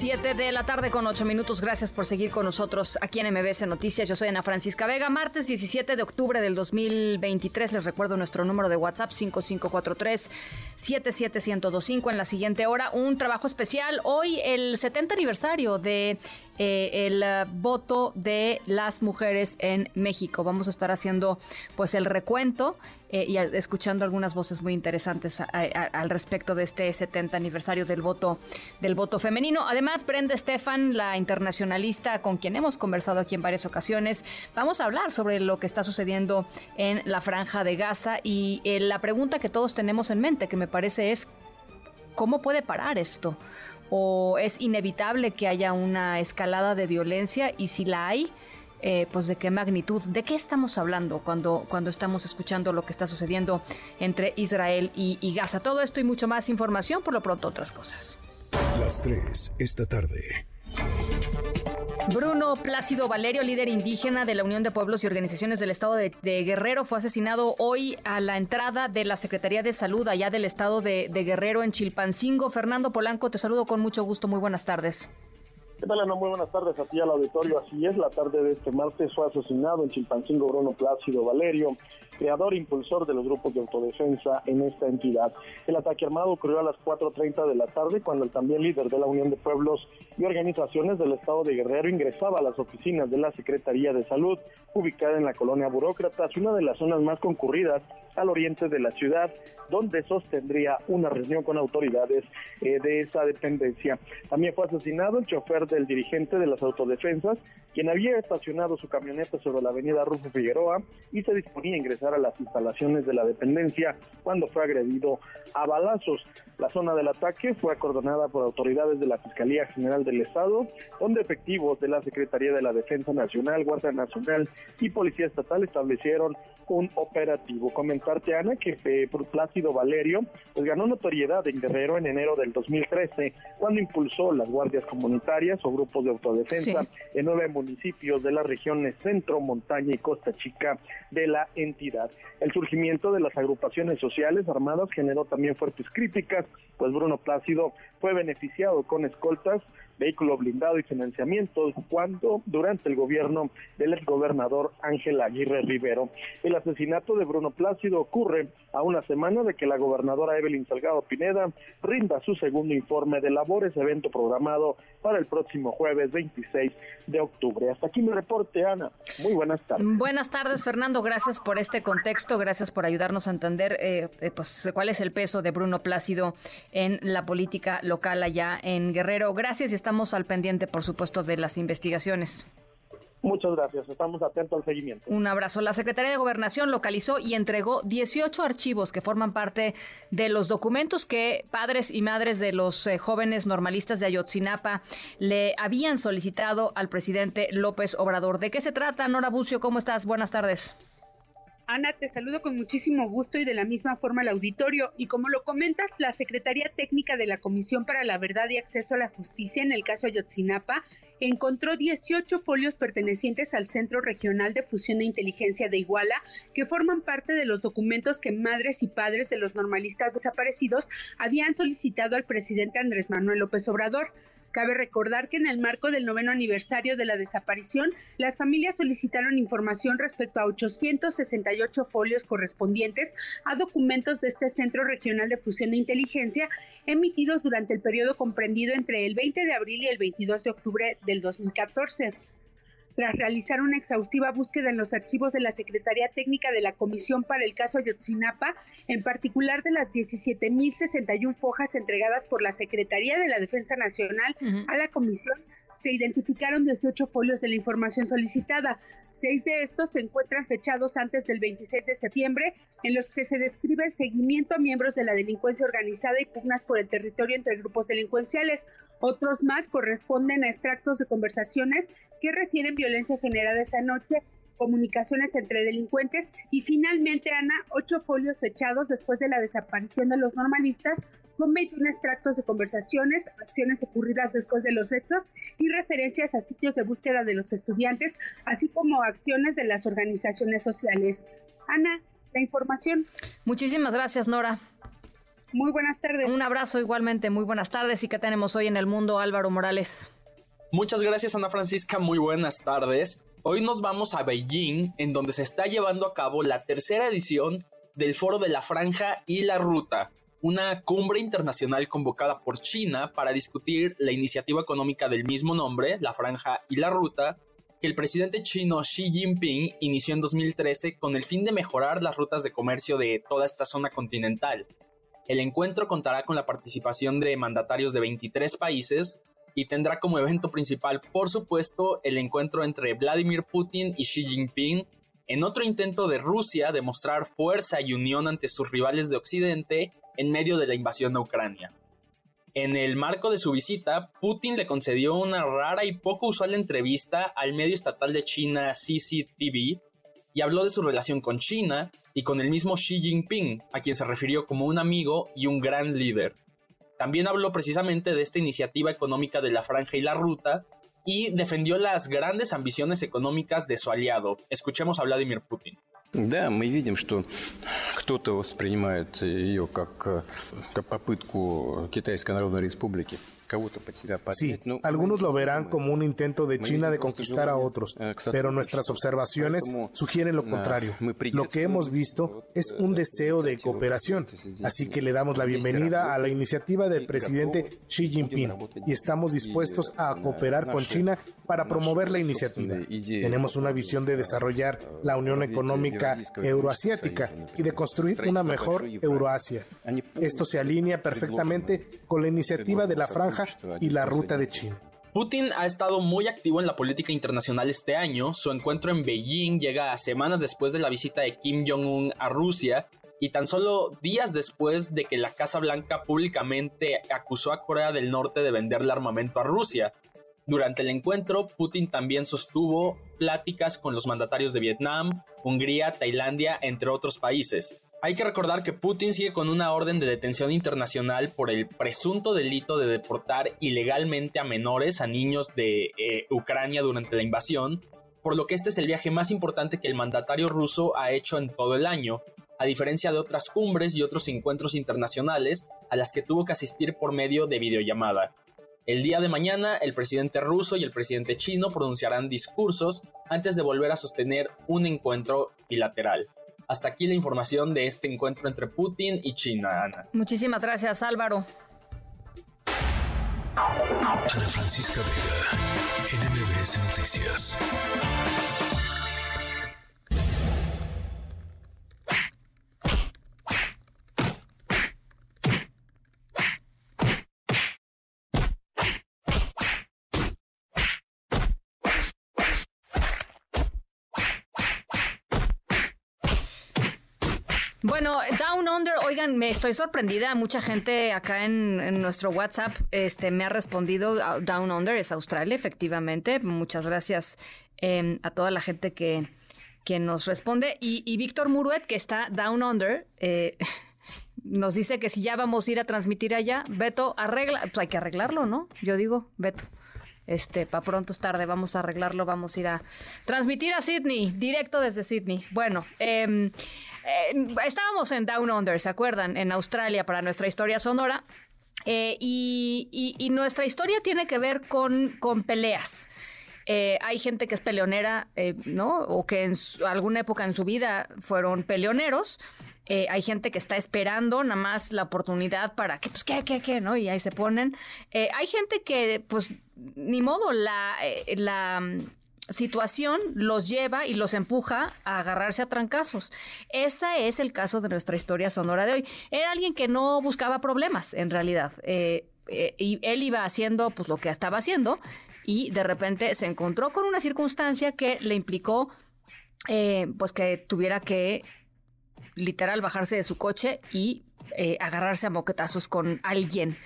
7 de la tarde con 8 minutos. Gracias por seguir con nosotros aquí en MBS Noticias. Yo soy Ana Francisca Vega. Martes 17 de octubre del 2023. Les recuerdo nuestro número de WhatsApp 5543-77125. En la siguiente hora, un trabajo especial. Hoy el 70 aniversario de eh, el eh, voto de las mujeres en México. Vamos a estar haciendo pues el recuento eh, y escuchando algunas voces muy interesantes al respecto de este 70 aniversario del voto del voto femenino. Además, Brenda Estefan, la internacionalista con quien hemos conversado aquí en varias ocasiones, vamos a hablar sobre lo que está sucediendo en la franja de Gaza y la pregunta que todos tenemos en mente, que me parece es ¿cómo puede parar esto? O es inevitable que haya una escalada de violencia y si la hay, eh, pues de qué magnitud, de qué estamos hablando cuando, cuando estamos escuchando lo que está sucediendo entre Israel y, Gaza. Todo esto y mucho más información, por lo pronto otras cosas. Las tres esta tarde. Bruno Plácido Valerio, líder indígena de la Unión de Pueblos y Organizaciones del Estado de, Guerrero, fue asesinado hoy a la entrada de la Secretaría de Salud allá del Estado de, Guerrero en Chilpancingo. Fernando Polanco, te saludo con mucho gusto. Muy buenas tardes. ¿Qué tal, Ana? Muy buenas tardes a ti al auditorio. Así es, la tarde de este martes fue asesinado en Chilpancingo Bruno Plácido Valerio, creador e impulsor de los grupos de autodefensa en esta entidad. El ataque armado ocurrió a las 4.30 de la tarde cuando el también líder de la Unión de Pueblos y Organizaciones del Estado de Guerrero ingresaba a las oficinas de la Secretaría de Salud, ubicada en la colonia Burócratas, una de las zonas más concurridas al oriente de la ciudad, donde sostendría una reunión con autoridades eh, de esa dependencia. También fue asesinado el chofer del dirigente de las autodefensas, quien había estacionado su camioneta sobre la avenida Rufo Figueroa y se disponía a ingresar a las instalaciones de la dependencia cuando fue agredido a balazos. La zona del ataque fue acordonada por autoridades de la Fiscalía General del Estado, donde efectivos de la Secretaría de la Defensa Nacional, Guardia Nacional y Policía Estatal establecieron un operativo. Comentarte, Ana, que eh, Plácido Valerio pues, ganó notoriedad en Guerrero en enero del 2013, cuando impulsó las guardias comunitarias o grupos de autodefensa en nueve municipios de las regiones centro, montaña y costa chica de la entidad. El surgimiento de las agrupaciones sociales armadas generó también fuertes críticas, pues Bruno Plácido fue beneficiado con escoltas vehículo blindado y financiamiento cuando durante el gobierno del exgobernador Ángel Aguirre Rivero. El asesinato de Bruno Plácido ocurre a una semana de que la gobernadora Evelyn Salgado Pineda rinda su segundo informe de labores, evento programado para el próximo jueves 26 de octubre. Hasta aquí mi reporte, Ana. Muy buenas tardes. Buenas tardes, Fernando. Gracias por este contexto. Gracias por ayudarnos a entender eh, eh, pues, cuál es el peso de Bruno Plácido en la política local allá en Guerrero. Gracias y estamos al pendiente, por supuesto, de las investigaciones. Muchas gracias, estamos atentos al seguimiento. Un abrazo. La Secretaría de Gobernación localizó y entregó 18 archivos que forman parte de los documentos que padres y madres de los eh, jóvenes normalistas de Ayotzinapa le habían solicitado al presidente López Obrador. ¿De qué se trata, Nora Bucio? ¿Cómo estás? Buenas tardes. Ana, te saludo con muchísimo gusto y de la misma forma al auditorio. Y como lo comentas, la Secretaría Técnica de la Comisión para la Verdad y Acceso a la Justicia en el caso Ayotzinapa encontró 18 folios pertenecientes al Centro Regional de Fusión e Inteligencia de Iguala, que forman parte de los documentos que madres y padres de los normalistas desaparecidos habían solicitado al presidente Andrés Manuel López Obrador. Cabe recordar que en el marco del noveno aniversario de la desaparición, las familias solicitaron información respecto a 868 folios correspondientes a documentos de este Centro Regional de Fusión de Inteligencia emitidos durante el periodo comprendido entre el 20 de abril y el 22 de octubre del 2014. Tras realizar una exhaustiva búsqueda en los archivos de la Secretaría Técnica de la Comisión para el caso Ayotzinapa, en particular de las 17.061 fojas entregadas por la Secretaría de la Defensa Nacional a la Comisión, se identificaron 18 folios de la información solicitada. Seis de estos se encuentran fechados antes del 26 de septiembre, en los que se describe el seguimiento a miembros de la delincuencia organizada y pugnas por el territorio entre grupos delincuenciales. Otros más corresponden a extractos de conversaciones que refieren violencia generada esa noche comunicaciones entre delincuentes y finalmente, Ana, ocho folios fechados después de la desaparición de los normalistas con 21 extractos de conversaciones, acciones ocurridas después de los hechos y referencias a sitios de búsqueda de los estudiantes, así como acciones de las organizaciones sociales. Ana, la información. Muchísimas gracias, Nora. Muy buenas tardes. Un abrazo igualmente, muy buenas tardes. ¿Y qué tenemos hoy en el mundo, Álvaro Morales? Muchas gracias, Ana Francisca. Muy buenas tardes. Hoy nos vamos a Beijing, en donde se está llevando a cabo la tercera edición del Foro de la Franja y la Ruta, una cumbre internacional convocada por China para discutir la iniciativa económica del mismo nombre, la Franja y la Ruta, que el presidente chino Xi Jinping inició en 2013 con el fin de mejorar las rutas de comercio de toda esta zona continental. El encuentro contará con la participación de mandatarios de 23 países, y tendrá como evento principal, por supuesto, el encuentro entre Vladimir Putin y Xi Jinping en otro intento de Rusia de mostrar fuerza y unión ante sus rivales de Occidente en medio de la invasión a Ucrania. En el marco de su visita, Putin le concedió una rara y poco usual entrevista al medio estatal de China CCTV y habló de su relación con China y con el mismo Xi Jinping, a quien se refirió como un amigo y un gran líder. También habló precisamente de esta iniciativa económica de la franja y la ruta y defendió las grandes ambiciones económicas de su aliado. Escuchemos a Vladimir Putin. Да, мы видим, что кто-то воспринимает ее как, как попытку Китайской Народной Республики Sí, algunos lo verán como un intento de China de conquistar a otros, pero nuestras observaciones sugieren lo contrario. Lo que hemos visto es un deseo de cooperación, así que le damos la bienvenida a la iniciativa del presidente Xi Jinping y estamos dispuestos a cooperar con China para promover la iniciativa. Tenemos una visión de desarrollar la Unión Económica Euroasiática y de construir una mejor Euroasia. Esto se alinea perfectamente con la iniciativa de la Franja y la ruta de China. Putin ha estado muy activo en la política internacional este año. Su encuentro en Beijing llega a semanas después de la visita de Kim Jong-un a Rusia y tan solo días después de que la Casa Blanca públicamente acusó a Corea del Norte de venderle armamento a Rusia. Durante el encuentro, Putin también sostuvo pláticas con los mandatarios de Vietnam, Hungría, Tailandia, entre otros países. Hay que recordar que Putin sigue con una orden de detención internacional por el presunto delito de deportar ilegalmente a menores, a niños de eh, Ucrania durante la invasión, por lo que este es el viaje más importante que el mandatario ruso ha hecho en todo el año, a diferencia de otras cumbres y otros encuentros internacionales a las que tuvo que asistir por medio de videollamada. El día de mañana, el presidente ruso y el presidente chino pronunciarán discursos antes de volver a sostener un encuentro bilateral. Hasta aquí la información de este encuentro entre Putin y China, Ana. Muchísimas gracias, Álvaro. Ana Francisca Vega, NMBS Noticias. Bueno, Down Under, oigan, me estoy sorprendida. Mucha gente acá en, nuestro WhatsApp este, me ha respondido. Down Under es Australia, efectivamente. Muchas gracias em, a toda la gente que, que nos responde. Y, Víctor Muruet, que está Down Under, eh, nos dice que si ya vamos a ir a transmitir allá, Beto, arregla, pues hay que arreglarlo, ¿no? Yo digo, Beto. Este, para pronto es tarde, vamos a arreglarlo, vamos a ir a transmitir a Sydney, directo desde Sydney. Bueno, eh, eh, estábamos en Down Under, ¿se acuerdan? En Australia para nuestra historia sonora. Eh, y, nuestra historia tiene que ver con, con peleas. Eh, hay gente que es peleonera, ¿no? O que en alguna época en su vida fueron peleoneros. hay gente que está esperando nada más la oportunidad para que, pues, ¿qué, qué, qué? ¿No? Y ahí se ponen. hay gente que, pues, ni modo, la, la situación los lleva y los empuja a agarrarse a trancazos. Ese es el caso de nuestra historia sonora de hoy. Era alguien que no buscaba problemas, en realidad. Eh, eh, y él iba haciendo pues lo que estaba haciendo y de repente se encontró con una circunstancia que le implicó eh, pues que tuviera que literal bajarse de su coche y agarrarse a moquetazos con alguien.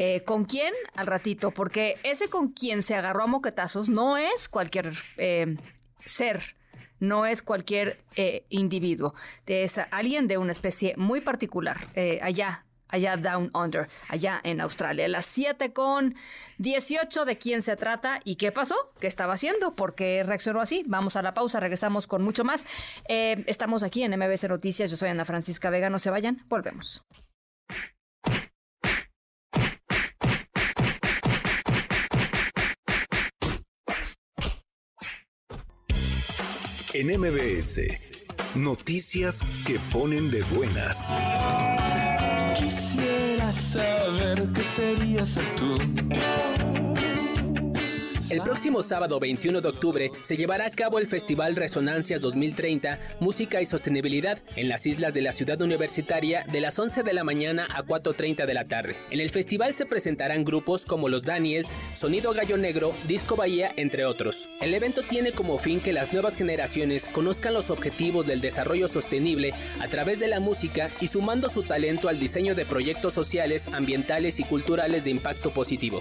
Eh, ¿Con quién? Al ratito, porque ese con quien se agarró a moquetazos no es cualquier eh, ser, no es cualquier eh, individuo, es alguien de una especie muy particular, allá allá Down Under, allá en Australia. las 7 con 18 de quién se trata y qué pasó, qué estaba haciendo, por qué reaccionó así. Vamos a la pausa, regresamos con mucho más. estamos aquí en MBC Noticias, yo soy Ana Francisca Vega, no se vayan, volvemos. en MBS. Noticias que ponen de buenas. Saber qué sería ser tú. El próximo sábado 21 de octubre se llevará a cabo el Festival Resonancias 2030 Música y Sostenibilidad en las islas de la ciudad universitaria de las 11 de la mañana a 4.30 de la tarde. En el festival se presentarán grupos como Los Daniels, Sonido Gallo Negro, Disco Bahía, entre otros. El evento tiene como fin que las nuevas generaciones conozcan los objetivos del desarrollo sostenible a través de la música y sumando su talento al diseño de proyectos sociales, ambientales y culturales de impacto positivo.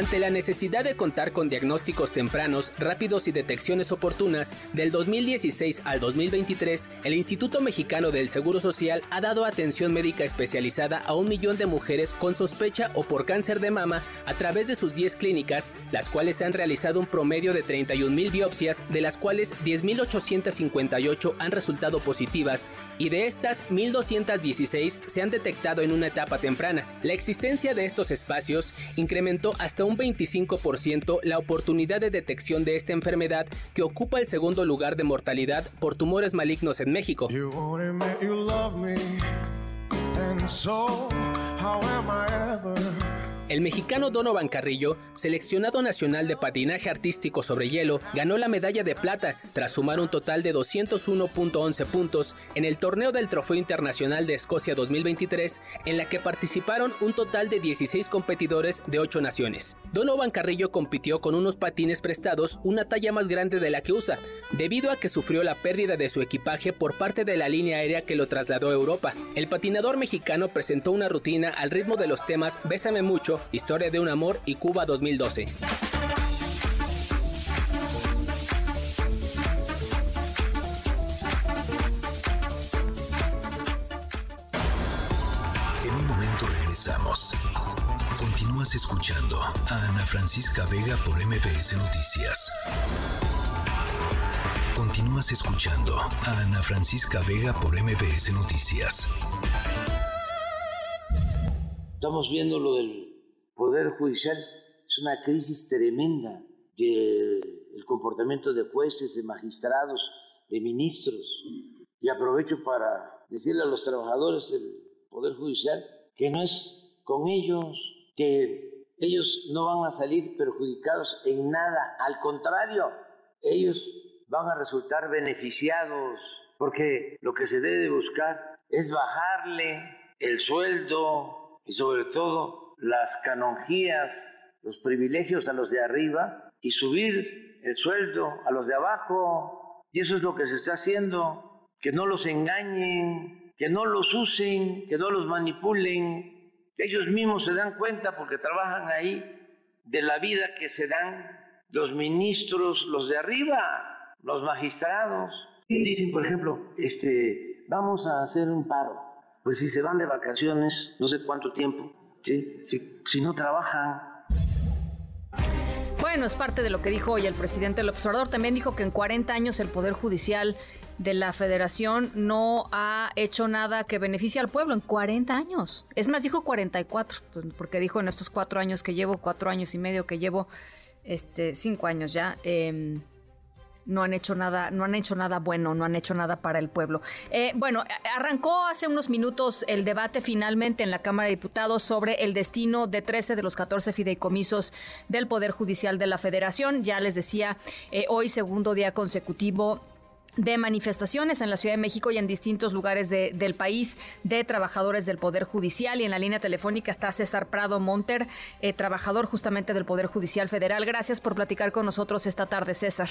Ante la necesidad de contar con diagnósticos tempranos, rápidos y detecciones oportunas, del 2016 al 2023, el Instituto Mexicano del Seguro Social ha dado atención médica especializada a un millón de mujeres con sospecha o por cáncer de mama a través de sus 10 clínicas, las cuales han realizado un promedio de 31 mil biopsias, de las cuales 10.858 han resultado positivas y de estas 1.216 se han detectado en una etapa temprana. La existencia de estos espacios incrementó hasta un un 25% la oportunidad de detección de esta enfermedad que ocupa el segundo lugar de mortalidad por tumores malignos en México. El mexicano Donovan Carrillo, seleccionado nacional de patinaje artístico sobre hielo, ganó la medalla de plata tras sumar un total de 201.11 puntos en el torneo del Trofeo Internacional de Escocia 2023, en la que participaron un total de 16 competidores de 8 naciones. Donovan Carrillo compitió con unos patines prestados una talla más grande de la que usa, debido a que sufrió la pérdida de su equipaje por parte de la línea aérea que lo trasladó a Europa. El patinador mexicano presentó una rutina al ritmo de los temas Bésame mucho, Historia de un amor y Cuba 2012. En un momento regresamos. Continúas escuchando a Ana Francisca Vega por MPS Noticias. Continúas escuchando a Ana Francisca Vega por MPS Noticias. Estamos viendo lo del Poder Judicial es una crisis tremenda del comportamiento de jueces, de magistrados, de ministros. Y aprovecho para decirle a los trabajadores del Poder Judicial que no es con ellos, que ellos no van a salir perjudicados en nada, al contrario, ellos van a resultar beneficiados, porque lo que se debe buscar es bajarle el sueldo y sobre todo las canonjías, los privilegios a los de arriba y subir el sueldo a los de abajo. Y eso es lo que se está haciendo, que no los engañen, que no los usen, que no los manipulen. Ellos mismos se dan cuenta porque trabajan ahí de la vida que se dan los ministros, los de arriba, los magistrados. Dicen, por ejemplo, este, vamos a hacer un paro. Pues si se van de vacaciones, no sé cuánto tiempo, Sí, si no trabajan. Bueno, es parte de lo que dijo hoy el presidente del observador. También dijo que en 40 años el Poder Judicial de la Federación no ha hecho nada que beneficie al pueblo. En 40 años. Es más, dijo 44, pues, porque dijo en estos cuatro años que llevo, cuatro años y medio que llevo, este, cinco años ya. Em, no han hecho nada, no han hecho nada bueno, no han hecho nada para el pueblo. Eh, bueno, arrancó hace unos minutos el debate finalmente en la Cámara de Diputados sobre el destino de 13 de los 14 fideicomisos del Poder Judicial de la Federación. Ya les decía, eh, hoy segundo día consecutivo de manifestaciones en la Ciudad de México y en distintos lugares del país de trabajadores del Poder Judicial. Y en la línea telefónica está César Prado Monter, eh, trabajador justamente del Poder Judicial Federal. Gracias por platicar con nosotros esta tarde, César.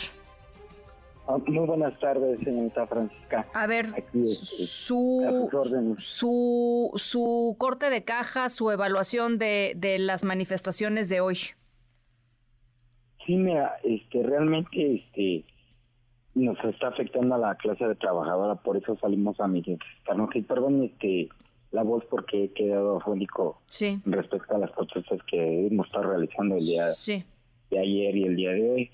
Ah, muy buenas tardes, señorita Francisca. A ver, este, su, su, su corte de caja, su evaluación de, de las manifestaciones de hoy. Sí, mira, este, realmente este, nos está afectando a la clase de trabajadora, por eso salimos a manifestarnos. Y perdón este, la voz porque he quedado afónico respecto a las protestas que hemos estado realizando el día de ayer y el día de hoy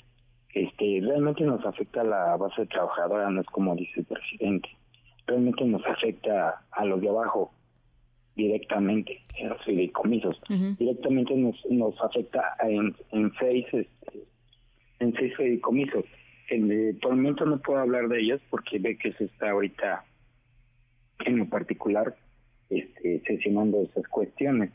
este, realmente nos afecta a la base trabajadora, no es como dice el presidente. Realmente nos afecta a los de abajo directamente, en los fideicomisos. Directamente nos, nos afecta en, en seis este, en seis fideicomisos. El, por el momento no puedo hablar de ellos porque ve que se está ahorita en lo particular este, sesionando esas cuestiones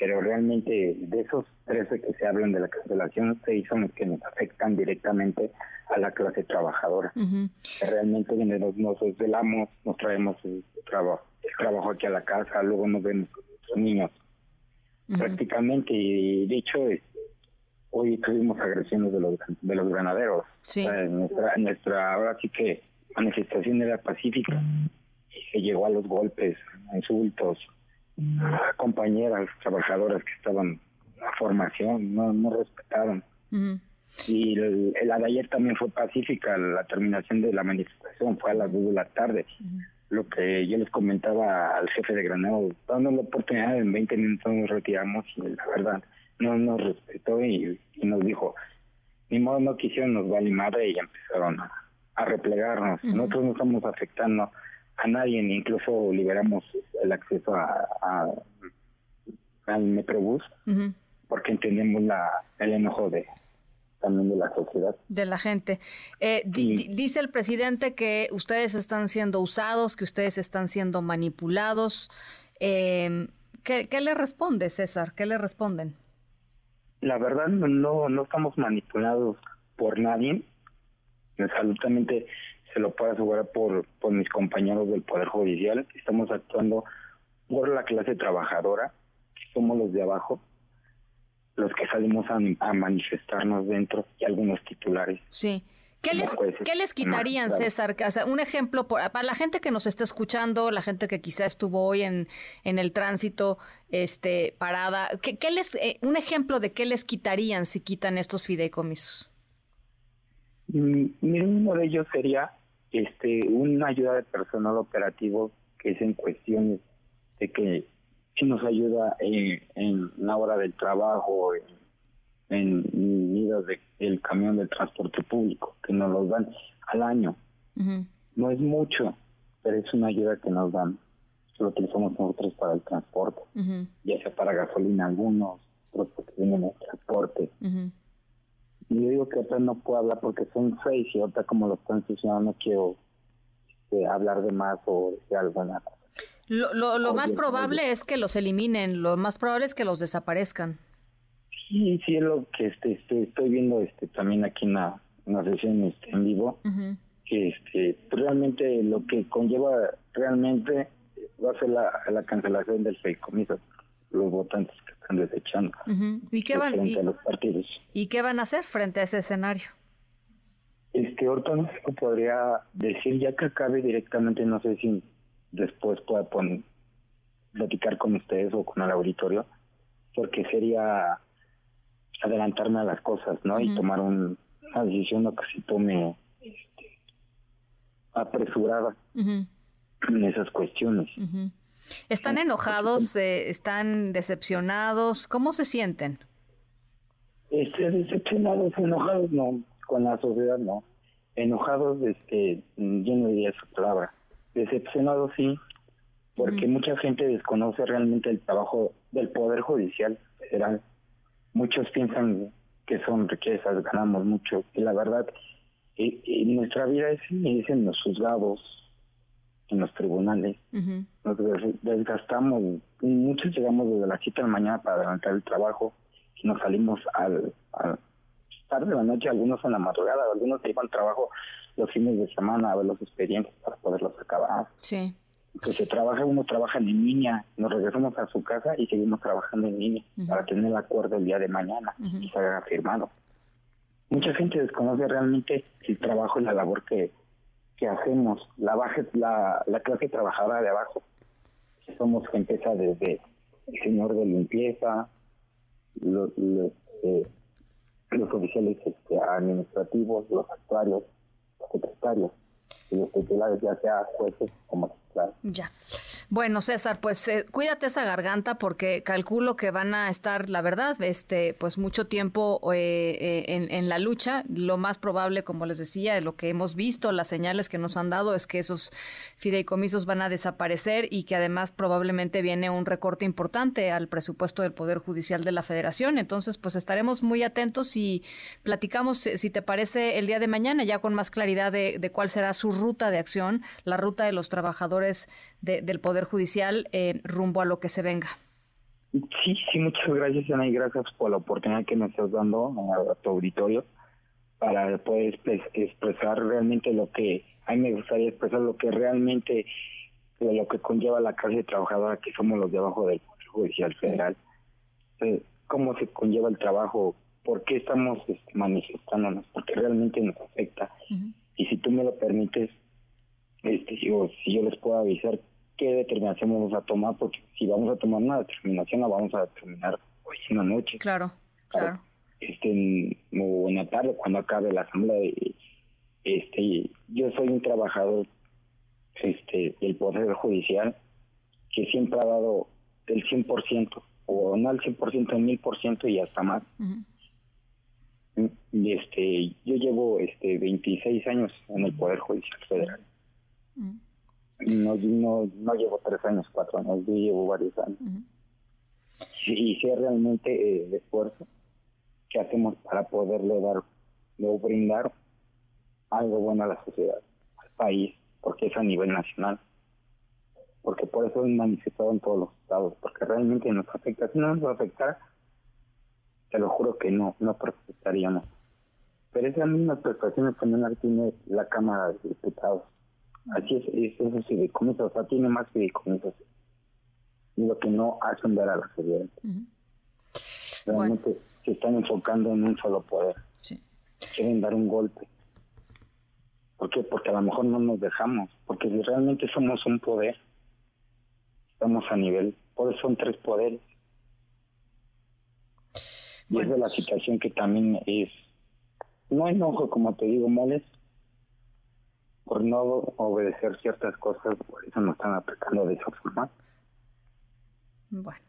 pero realmente de esos 13 que se hablan de la cancelación, seis son los que nos afectan directamente a la clase trabajadora. Realmente nos, nos desvelamos, nos traemos el trabajo, el trabajo aquí a la casa, luego nos vemos con nuestros niños. Prácticamente, y de hecho, hoy tuvimos agresiones de los, de los granaderos. nuestra, nuestra, ahora sí que manifestación era pacífica y se llegó a los golpes, insultos, compañeras trabajadoras que estaban en la formación, no, no respetaron. Y el, la de ayer también fue pacífica, la terminación de la manifestación fue a las 2 de la tarde. Lo que yo les comentaba al jefe de Granado, dando la oportunidad, en 20 minutos nos retiramos y la verdad no nos respetó y, nos dijo, ni modo no quisieron, nos vale madre y empezaron a, replegarnos. Nosotros no estamos afectando a nadie, incluso liberamos el acceso a, al Metrobús, porque entendemos la, el enojo de también de la sociedad. De la gente. Eh, dice el presidente que ustedes están siendo usados, que ustedes están siendo manipulados. Eh, ¿qué, ¿Qué le responde, César? ¿Qué le responden? La verdad, no, no estamos manipulados por nadie. Absolutamente se lo puedo asegurar por, por mis compañeros del Poder Judicial. Estamos actuando por la clase trabajadora, somos los de abajo, los que salimos a, manifestarnos dentro y algunos titulares. Sí. ¿Qué les, ¿Qué les quitarían, César? un ejemplo para la gente que nos está escuchando, la gente que quizá estuvo hoy en, en el tránsito este, parada, ¿qué, qué les, eh, un ejemplo de qué les quitarían si quitan estos fideicomisos? Mm, uno de ellos sería este una ayuda de personal operativo que es en cuestiones de que, nos ayuda en, en, la hora del trabajo, en, en medidas de, del camión del transporte público, que nos los dan al año. No es mucho, pero es una ayuda que nos dan. Lo utilizamos nosotros para el transporte, ya sea para gasolina algunos, otros porque vienen el transporte. Y yo digo que ahorita no puedo hablar porque son seis y ahorita como lo están no quiero este, hablar de más o de alguna cosa. Lo, lo, lo más probable es que los eliminen, lo más probable es que los desaparezcan. Sí, sí, es lo que este, estoy, estoy viendo este también aquí en la, sesión este, en vivo, que este, realmente lo que conlleva realmente va a ser la, la cancelación del feicomiso los votantes están desechando ¿Y qué van, a los partidos. ¿Y qué van a hacer frente a ese escenario? Es que ahorita no se podría decir, ya que acabe directamente, no sé si después pueda poner, platicar con ustedes o con el auditorio, porque sería adelantarme a las cosas, ¿no? Y tomar una decisión que se tome este, apresurada en esas cuestiones. ¿Están enojados? Eh, ¿Están decepcionados? ¿Cómo se sienten? Este, decepcionados, enojados, no. Con la sociedad, no. Enojados, este, yo no diría esa palabra. Decepcionados, sí. Porque mucha gente desconoce realmente el trabajo del Poder Judicial Federal. Muchos piensan que son riquezas, ganamos mucho. Y la verdad, eh, nuestra vida es, es, en los juzgados, en los tribunales. Nos desgastamos, muchos llegamos desde las 7 de la mañana para adelantar el trabajo y nos salimos al, tarde de la noche, algunos en la madrugada, algunos se iban al trabajo los fines de semana a ver los expedientes para poderlos acabar. Sí. Pues se trabaja, uno trabaja en línea, nos regresamos a su casa y seguimos trabajando en línea para tener el acuerdo el día de mañana y se haga firmado. Mucha gente desconoce realmente el trabajo y la labor que, que hacemos, la, baja, la, la clase trabajadora de abajo. Somos gente desde el señor de limpieza, los, eh, los oficiales este, administrativos, los actuarios, los secretarios y los titulares, ya sea jueces como ya. Bueno, César, pues eh, cuídate esa garganta porque calculo que van a estar, la verdad, este, pues mucho tiempo eh, eh, en, la lucha. Lo más probable, como les decía, lo que hemos visto, las señales que nos han dado es que esos fideicomisos van a desaparecer y que además probablemente viene un recorte importante al presupuesto del Poder Judicial de la Federación. Entonces, pues estaremos muy atentos y platicamos, si te parece, el día de mañana ya con más claridad de, de cuál será su ruta de acción, la ruta de los trabajadores del Poder Judicial eh, rumbo a lo que se venga. Sí, sí, muchas gracias, Ana, y gracias por la oportunidad que me estás dando a, tu auditorio para poder expresar realmente lo que, a mí me gustaría expresar lo que realmente, lo que conlleva la clase trabajadora que somos los de abajo del Poder Judicial Federal. Eh, ¿Cómo se conlleva el trabajo? ¿Por qué estamos este, manifestándonos? Porque realmente nos afecta. Y si tú me lo permites, este, si, si yo les puedo avisar qué determinación vamos a tomar, porque si vamos a tomar una determinación la vamos a determinar hoy en la noche. Claro, claro. Este, en, en la tarde, cuando acabe la asamblea, este, yo soy un trabajador este, del Poder Judicial que siempre ha dado el 100%, o no el 100%, el 1000% y hasta más. Y este, yo llevo este 26 años en el Poder Judicial Federal. No, no, no llevo tres años, cuatro años, yo llevo varios años. Y sé realmente eh, el esfuerzo que hacemos para poderle dar o brindar algo bueno a la sociedad, al país, porque es a nivel nacional. Porque por eso es manifestado en todos los estados, porque realmente nos afecta. Si no nos va a afectar, te lo juro que no, no protestaríamos. Pero esas mismas prestaciones también tiene la Cámara de Diputados Así es, es esos fideicomisos, o sea, tiene más fideicomisos. Lo que no hacen ver a la sociedad. Realmente se están enfocando en un solo poder. Quieren dar un golpe. ¿Por qué? Porque a lo mejor no nos dejamos. Porque si realmente somos un poder, estamos a nivel. Por eso son tres poderes. Y es de la situación que también es. No enojo, como te digo, moles, por no obedecer ciertas cosas, por eso nos están atacando de esa forma. Bueno,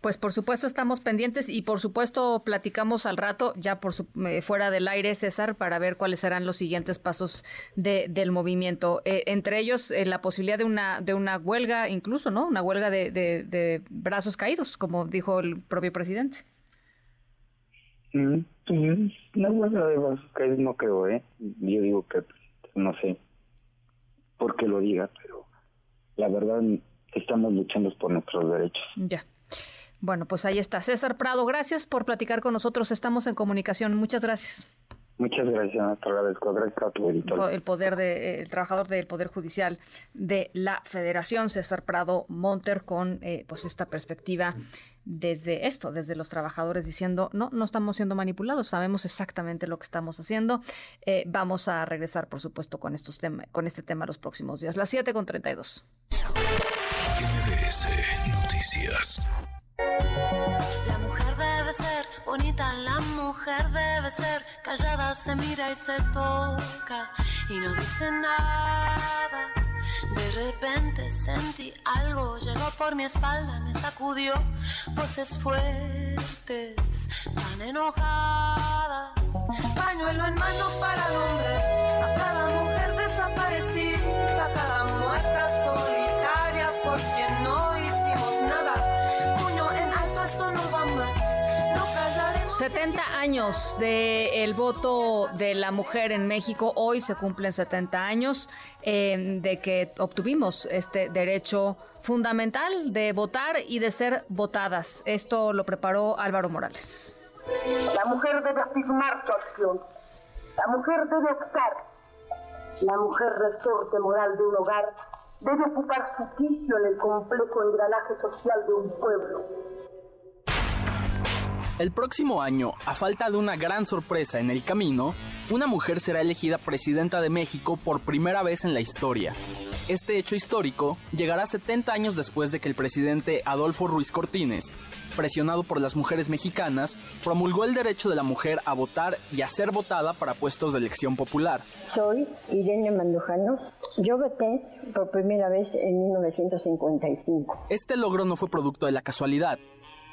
pues por supuesto estamos pendientes y por supuesto platicamos al rato, ya por eh, fuera del aire, César, para ver cuáles serán los siguientes pasos de, del movimiento. Eh, entre ellos, eh, la posibilidad de una, de una huelga, incluso, ¿no? Una huelga de, de, brazos caídos, como dijo el propio presidente. Mm, pues, una huelga de brazos caídos no creo, ¿eh? Yo digo que, no sé, porque lo diga, pero la verdad estamos luchando por nuestros derechos. Ya. Bueno, pues ahí está. César Prado, gracias por platicar con nosotros. Estamos en comunicación. Muchas gracias. Muchas gracias, te agradezco. Gracias a tu editor. El poder de, el trabajador del Poder Judicial de la Federación, César Prado Monter, con eh, pues esta perspectiva desde esto, desde los trabajadores diciendo, no, no estamos siendo manipulados, sabemos exactamente lo que estamos haciendo. Eh, vamos a regresar, por supuesto, con, estos con este tema los próximos días. Las 7 con 32. MBS Noticias ser bonita, la mujer debe ser callada, se mira y se toca y no dice nada. De repente sentí algo, llegó por mi espalda, me sacudió voces fuertes, tan enojadas. Pañuelo en mano para el hombre, 70 años del voto de la mujer en México. Hoy se cumplen 70 años eh, de que obtuvimos este derecho fundamental de votar y de ser votadas. Esto lo preparó Álvaro Morales. La mujer debe afirmar su acción. La mujer debe optar. La mujer resorte moral de un hogar debe ocupar su sitio en el complejo engranaje social de un pueblo el próximo año, a falta de una gran sorpresa en el camino, una mujer será elegida presidenta de México por primera vez en la historia. Este hecho histórico llegará 70 años después de que el presidente Adolfo Ruiz Cortines, presionado por las mujeres mexicanas, promulgó el derecho de la mujer a votar y a ser votada para puestos de elección popular. Soy Irene Mandujano. Yo voté por primera vez en 1955. Este logro no fue producto de la casualidad,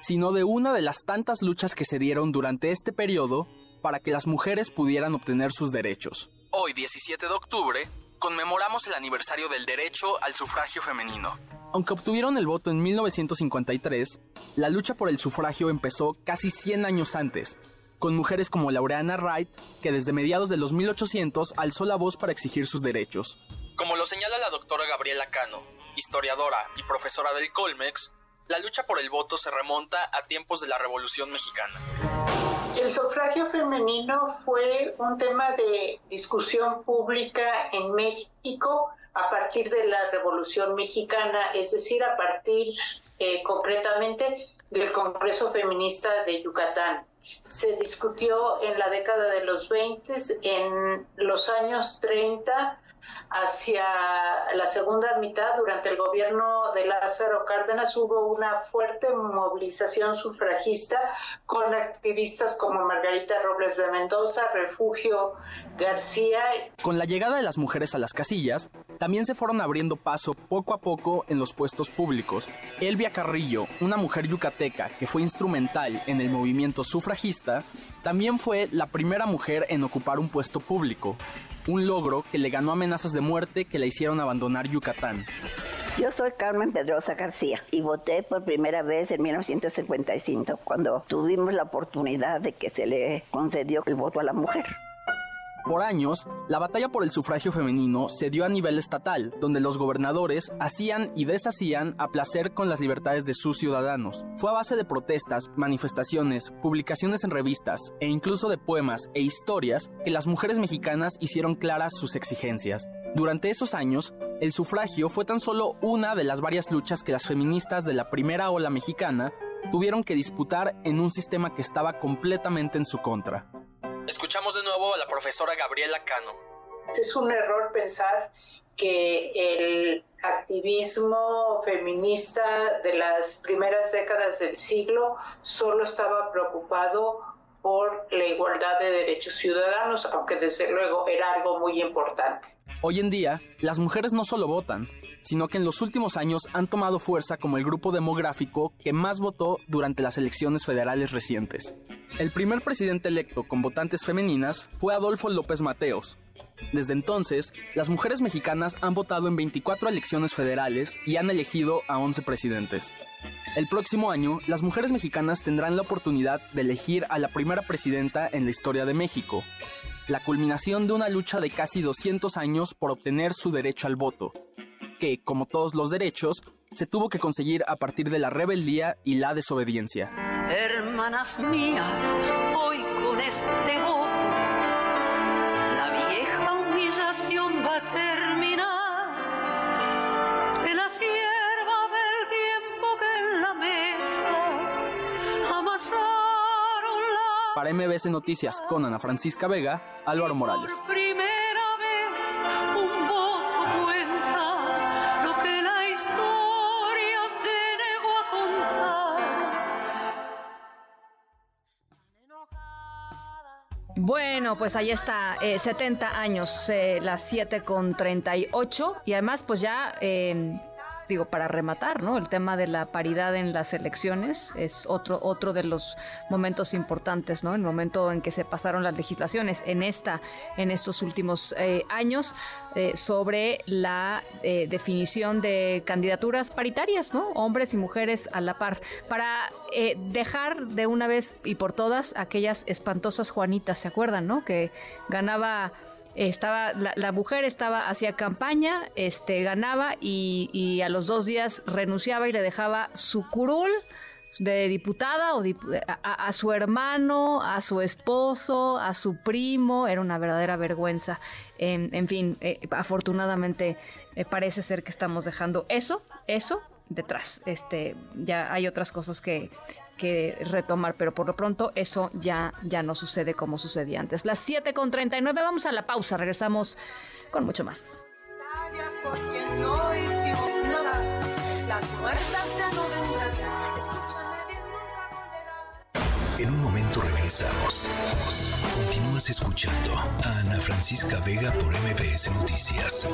sino de una de las tantas luchas que se dieron durante este periodo para que las mujeres pudieran obtener sus derechos. Hoy, 17 de octubre, conmemoramos el aniversario del derecho al sufragio femenino. Aunque obtuvieron el voto en 1953, la lucha por el sufragio empezó casi 100 años antes, con mujeres como Laureana Wright, que desde mediados de los 1800 alzó la voz para exigir sus derechos. Como lo señala la doctora Gabriela Cano, historiadora y profesora del Colmex, la lucha por el voto se remonta a tiempos de la Revolución Mexicana. El sufragio femenino fue un tema de discusión pública en México a partir de la Revolución Mexicana, es decir, a partir eh, concretamente del Congreso Feminista de Yucatán. Se discutió en la década de los 20, en los años 30 hacia la segunda mitad, durante el gobierno de Lázaro Cárdenas, hubo una fuerte movilización sufragista con activistas como Margarita Robles de Mendoza, Refugio García. Con la llegada de las mujeres a las casillas, también se fueron abriendo paso poco a poco en los puestos públicos. Elvia Carrillo, una mujer yucateca que fue instrumental en el movimiento sufragista, también fue la primera mujer en ocupar un puesto público un logro que le ganó amenazas de muerte que le hicieron abandonar Yucatán. Yo soy Carmen Pedrosa García y voté por primera vez en 1955, cuando tuvimos la oportunidad de que se le concedió el voto a la mujer. Por años, la batalla por el sufragio femenino se dio a nivel estatal, donde los gobernadores hacían y deshacían a placer con las libertades de sus ciudadanos. Fue a base de protestas, manifestaciones, publicaciones en revistas e incluso de poemas e historias que las mujeres mexicanas hicieron claras sus exigencias. Durante esos años, el sufragio fue tan solo una de las varias luchas que las feministas de la primera ola mexicana tuvieron que disputar en un sistema que estaba completamente en su contra. Escuchamos de nuevo a la profesora Gabriela Cano. Es un error pensar que el activismo feminista de las primeras décadas del siglo solo estaba preocupado por la igualdad de derechos ciudadanos, aunque desde luego era algo muy importante. Hoy en día, las mujeres no solo votan, sino que en los últimos años han tomado fuerza como el grupo demográfico que más votó durante las elecciones federales recientes. El primer presidente electo con votantes femeninas fue Adolfo López Mateos. Desde entonces, las mujeres mexicanas han votado en 24 elecciones federales y han elegido a 11 presidentes. El próximo año, las mujeres mexicanas tendrán la oportunidad de elegir a la primera presidenta en la historia de México, la culminación de una lucha de casi 200 años por obtener su derecho al voto, que, como todos los derechos, se tuvo que conseguir a partir de la rebeldía y la desobediencia. Hermanas mías, hoy con este voto, para MBS Noticias con Ana Francisca Vega, Álvaro Morales. Bueno, pues ahí está, 70 eh, años, eh, las 7 con 38 y además pues ya eh, digo, para rematar, ¿no? El tema de la paridad en las elecciones es otro, otro de los momentos importantes, ¿no? El momento en que se pasaron las legislaciones en esta, en estos últimos eh, años, eh, sobre la eh, definición de candidaturas paritarias, ¿no? Hombres y mujeres a la par, para dejar de una vez y por todas aquellas espantosas Juanitas, ¿se acuerdan, no? Que ganaba estaba la, mujer estaba hacía campaña, este ganaba y, a los dos días renunciaba y le dejaba su curul de diputada o a, su hermano, a su esposo, a su primo, era una verdadera vergüenza. En, fin, eh, afortunadamente eh, parece ser que estamos dejando eso, eso detrás. Este, ya hay otras cosas que, que retomar, pero por lo pronto eso ya, ya no sucede como sucedía antes. Las 7 con 39, vamos a la pausa, regresamos con mucho más. En un momento regresamos. Continúas escuchando a Ana Francisca Vega por MBS Noticias.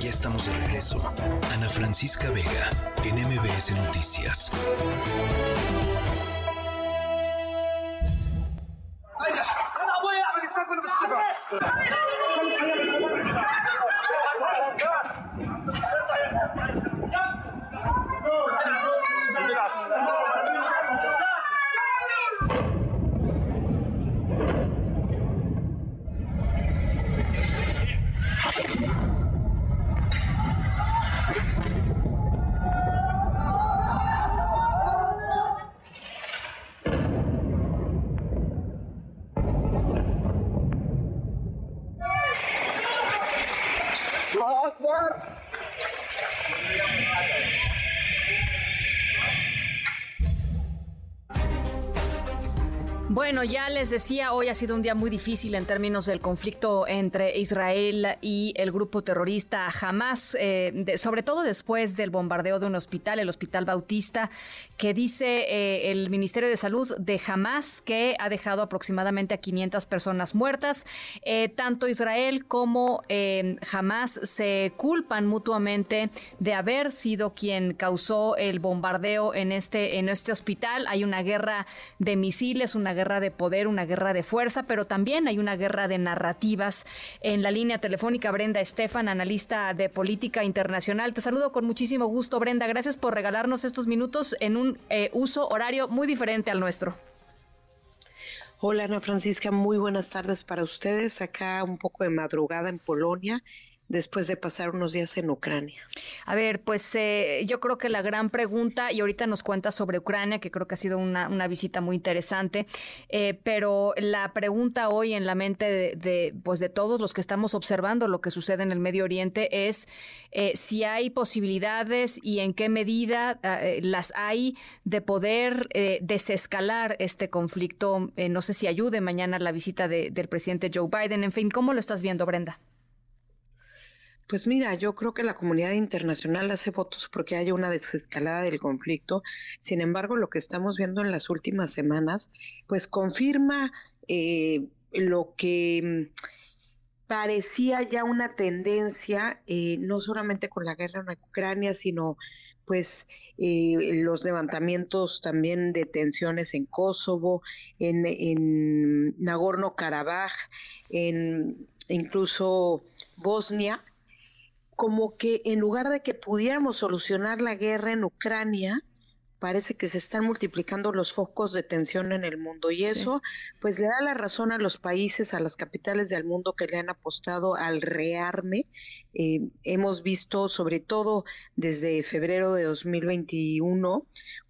Ya estamos de regreso. Ana Francisca Vega, en MBS Noticias. Father. Bueno, ya les decía, hoy ha sido un día muy difícil en términos del conflicto entre Israel y el grupo terrorista Hamas, eh, sobre todo después del bombardeo de un hospital, el Hospital Bautista, que dice eh, el Ministerio de Salud de Hamas que ha dejado aproximadamente a 500 personas muertas. Eh, tanto Israel como Hamas se culpan mutuamente de haber sido quien causó el bombardeo en este, en este hospital. Hay una guerra de misiles, una guerra de poder, una guerra de fuerza, pero también hay una guerra de narrativas. En la línea telefónica, Brenda Estefan, analista de política internacional. Te saludo con muchísimo gusto, Brenda. Gracias por regalarnos estos minutos en un eh, uso horario muy diferente al nuestro. Hola Ana Francisca, muy buenas tardes para ustedes. Acá un poco de madrugada en Polonia después de pasar unos días en Ucrania? A ver, pues eh, yo creo que la gran pregunta, y ahorita nos cuenta sobre Ucrania, que creo que ha sido una, visita muy interesante, eh, pero la pregunta hoy en la mente de, pues de todos los que estamos observando lo que sucede en el Medio Oriente es eh, si hay posibilidades y en qué medida las hay de poder desescalar este conflicto. no sé si ayude mañana la visita del presidente Joe Biden. En fin, ¿cómo lo estás viendo, Brenda? Pues mira, yo creo que la comunidad internacional hace votos porque haya una desescalada del conflicto. Sin embargo, lo que estamos viendo en las últimas semanas, pues confirma eh, lo que mm, parecía ya una tendencia, eh, no solamente con la guerra en Ucrania, sino pues eh, los levantamientos también de tensiones en Kosovo, en, en Nagorno-Karabaj, en incluso Bosnia, como que en lugar de que pudiéramos solucionar la guerra en Ucrania, parece que se están multiplicando los focos de tensión en el mundo y eso pues le da la razón a los países, a las capitales del mundo que le han apostado al rearme. Eh, hemos visto sobre todo desde febrero de 2021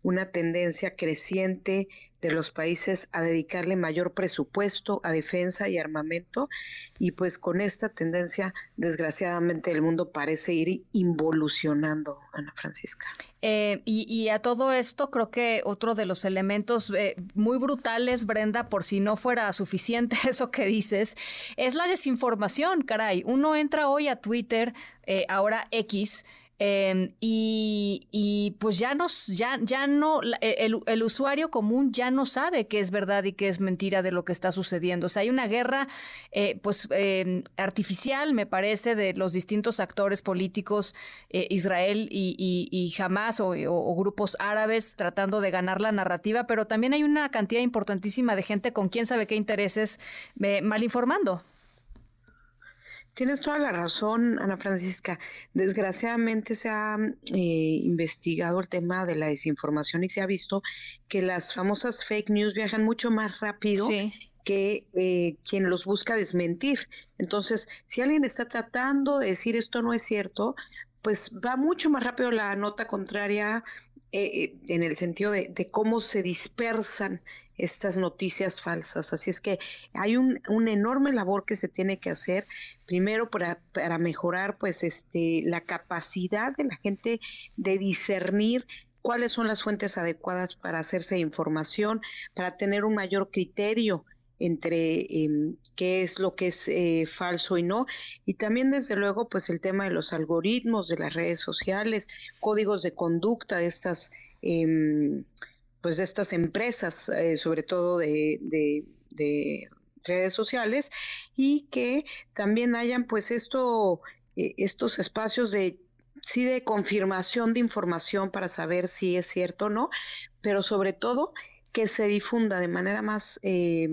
una tendencia creciente de los países a dedicarle mayor presupuesto a defensa y armamento y pues con esta tendencia desgraciadamente el mundo parece ir involucionando, Ana Francisca. Eh, y, a todo esto creo que otro de los elementos eh, muy brutales, Brenda, por si no fuera suficiente eso que dices, es la desinformación, caray. Uno entra hoy a Twitter, eh, ahora X, Em, y, pues ya nos, ya, ya no, e, el, el, usuario común ya no sabe qué es verdad y qué es mentira de lo que está sucediendo. O sea, hay una guerra, eh, pues, em, artificial, me parece, de los distintos actores políticos, eh, Israel y, y, Hamas o, grupos árabes tratando de ganar la narrativa, pero también hay una cantidad importantísima de gente con quién sabe qué intereses eh, mal informando. Tienes toda la razón, Ana Francisca. Desgraciadamente se ha eh, investigado el tema de la desinformación y se ha visto que las famosas fake news viajan mucho más rápido que eh, quien los busca desmentir. Entonces, si alguien está tratando de decir esto no es cierto, pues va mucho más rápido la nota contraria eh, en el sentido de, cómo se dispersan estas noticias falsas. Así es que hay un, una enorme labor que se tiene que hacer, primero para, para mejorar pues este la capacidad de la gente de discernir cuáles son las fuentes adecuadas para hacerse información, para tener un mayor criterio entre em, qué es lo que es eh, falso y no. Y también, desde luego, pues el tema de los algoritmos de las redes sociales, códigos de conducta de estas eh, pues de estas empresas, eh, sobre todo de, de, redes sociales, y que también hayan pues esto, eh, estos espacios de sí de confirmación de información para saber si es cierto o no, pero sobre todo que se difunda de manera más eh,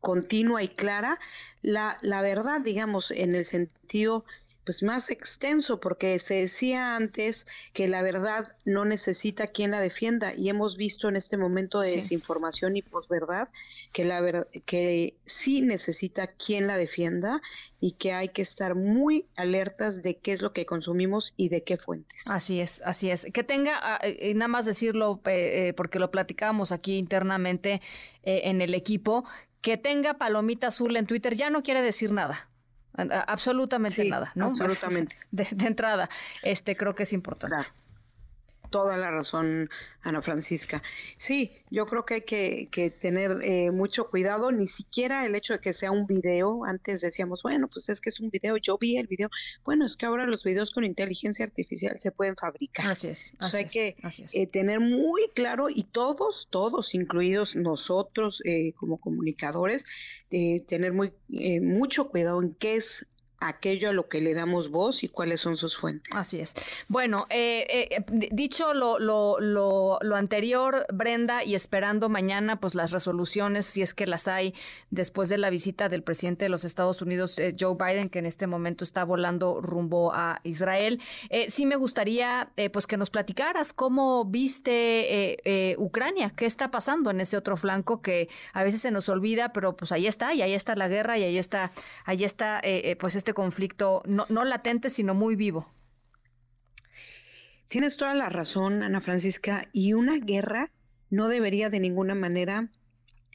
continua y clara la, la verdad, digamos, en el sentido pues más extenso porque se decía antes que la verdad no necesita quien la defienda y hemos visto en este momento de desinformación y posverdad que la que sí necesita quien la defienda y que hay que estar muy alertas de qué es lo que consumimos y de qué fuentes. Así es, así es. Que tenga, ah, eh, nada más decirlo eh, porque lo platicamos aquí internamente eh, en el equipo, que tenga palomita azul en Twitter ya no quiere decir nada. Absolutamente nada, ¿no? Absolutamente. De, entrada, este creo que es importante toda la razón, Ana Francisca. Sí, yo creo que hay que, tener eh, mucho cuidado, ni siquiera el hecho de que sea un video, antes decíamos, bueno, pues es que es un video, yo vi el video, bueno, es que ahora los videos con inteligencia artificial se pueden fabricar. Así es. o sea, hay que eh, tener muy claro, y todos, todos, incluidos nosotros eh, como comunicadores, tener muy mucho cuidado en qué es aquello a lo que le damos voz y cuáles son sus fuentes. Así es. Bueno, eh, eh, dicho lo, lo, lo, lo, anterior, Brenda, y esperando mañana pues las resoluciones, si es que las hay, después de la visita del presidente de los Estados Unidos, eh, Joe Biden, que en este momento está volando rumbo a Israel, sí me gustaría pues que nos platicaras cómo viste Ucrania, qué está pasando en ese otro flanco que a veces se nos olvida, pero pues ahí está, y ahí está la guerra, y ahí está, ahí está pues este conflicto no, no latente, sino muy vivo. Tienes toda la razón, Ana Francisca, y una guerra no debería de ninguna manera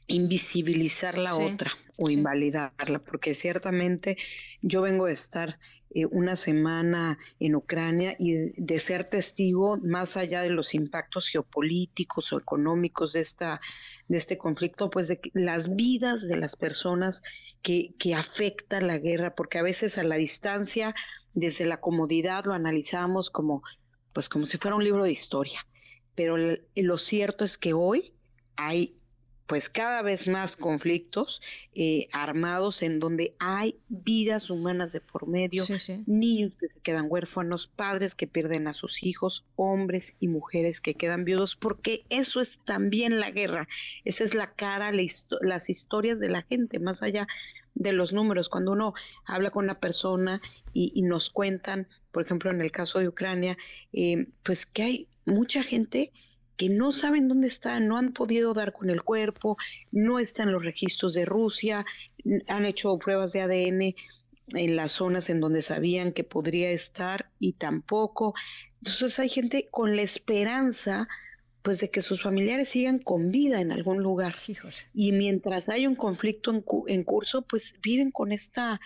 invisibilizar la otra o invalidarla, porque ciertamente yo vengo a estar eh, una semana en Ucrania y de ser testigo más allá de los impactos geopolíticos o económicos de esta de este conflicto, pues de las vidas de las personas que, que afecta la guerra, porque a veces a la distancia, desde la comodidad, lo analizamos como, pues como si fuera un libro de historia. Pero lo cierto es que hoy hay pues cada vez más conflictos eh, armados en donde hay vidas humanas de por medio, niños que se quedan huérfanos, padres que pierden a sus hijos, hombres y mujeres que quedan viudos, porque eso es también la guerra, esa es la cara, las historias de la gente, más allá de los números, cuando uno habla con una persona y, nos cuentan, por ejemplo, en el caso de Ucrania, eh, pues que hay mucha gente que no saben dónde está, no han podido dar con el cuerpo, no están los registros de Rusia, han hecho pruebas de ADN en las zonas en donde sabían que podría estar y tampoco. Entonces hay gente con la esperanza pues de que sus familiares sigan con vida en algún lugar. Y mientras hay un conflicto en, curso, pues viven con esta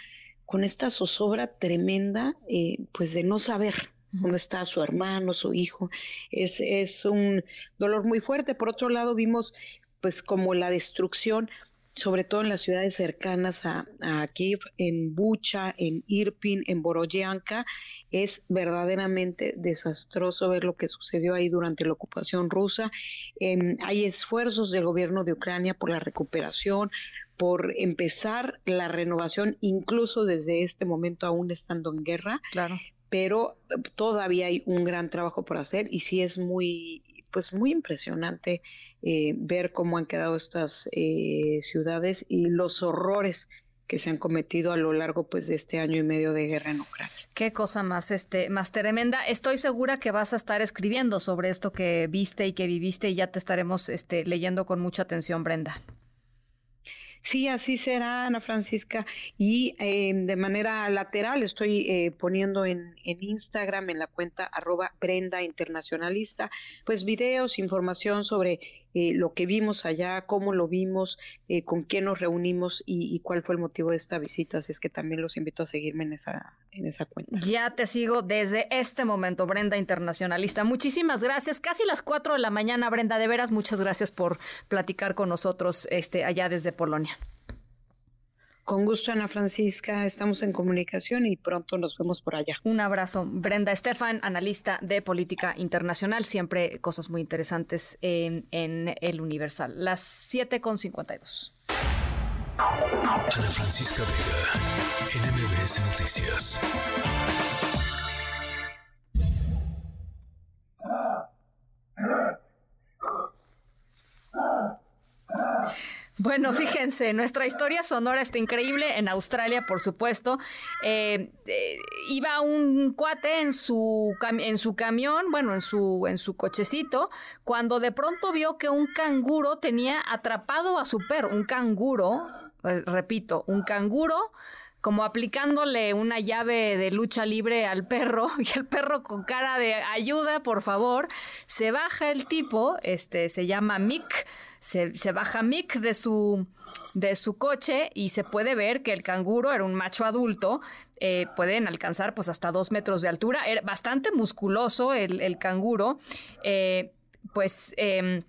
con esta zozobra tremenda, eh, pues de no saber, dónde está su hermano, su hijo. Es, es un dolor muy fuerte. Por otro lado, vimos pues como la destrucción sobre todo en las ciudades cercanas a, Kiev, en Bucha, en Irpin, en Boroyanka. Es verdaderamente desastroso ver lo que sucedió ahí durante la ocupación rusa. Em, hay esfuerzos del gobierno de Ucrania por la recuperación, por empezar la renovación, incluso desde este momento aún estando en guerra. Claro. Pero todavía hay un gran trabajo por hacer y sí es muy, pues muy impresionante eh, ver cómo han quedado estas eh, ciudades y los horrores que se han cometido a lo largo pues de este año y medio de guerra en Ucrania. Qué cosa más este más tremenda. Estoy segura que vas a estar escribiendo sobre esto que viste y que viviste y ya te estaremos este leyendo con mucha atención, Brenda. Sí, así será, Ana Francisca. Y eh, de manera lateral estoy eh, poniendo en, en, Instagram, en la cuenta arroba Brenda Internacionalista, pues videos, información sobre eh, lo que vimos allá, cómo lo vimos, con quién nos reunimos y, cuál fue el motivo de esta visita. Así es que también los invito a seguirme en esa, en esa cuenta. Ya te sigo desde este momento, Brenda Internacionalista. Muchísimas gracias. Casi las cuatro de la mañana, Brenda. De veras, muchas gracias por platicar con nosotros este, allá desde Polonia. Con gusto, Ana Francisca. Estamos en comunicación y pronto nos vemos por allá. Un abrazo. Brenda Estefan, analista de política internacional. Siempre cosas muy interesantes en, en El Universal. Las 7 con 52. Ana Francisca Vega, NMBS Noticias. Bueno, fíjense, nuestra historia sonora está increíble. En Australia, por supuesto, eh, eh, iba un cuate en su en su camión, bueno, en su en su cochecito, cuando de pronto vio que un canguro tenía atrapado a su perro, un canguro, eh, repito, un canguro como aplicándole una llave de lucha libre al perro y el perro con cara de ayuda, por favor, se baja el tipo, este se llama Mick, se, baja Mick de su de su coche y se puede ver que el canguro era un macho adulto, eh, pueden alcanzar pues hasta dos metros de altura, era bastante musculoso el, canguro, eh, pues eh,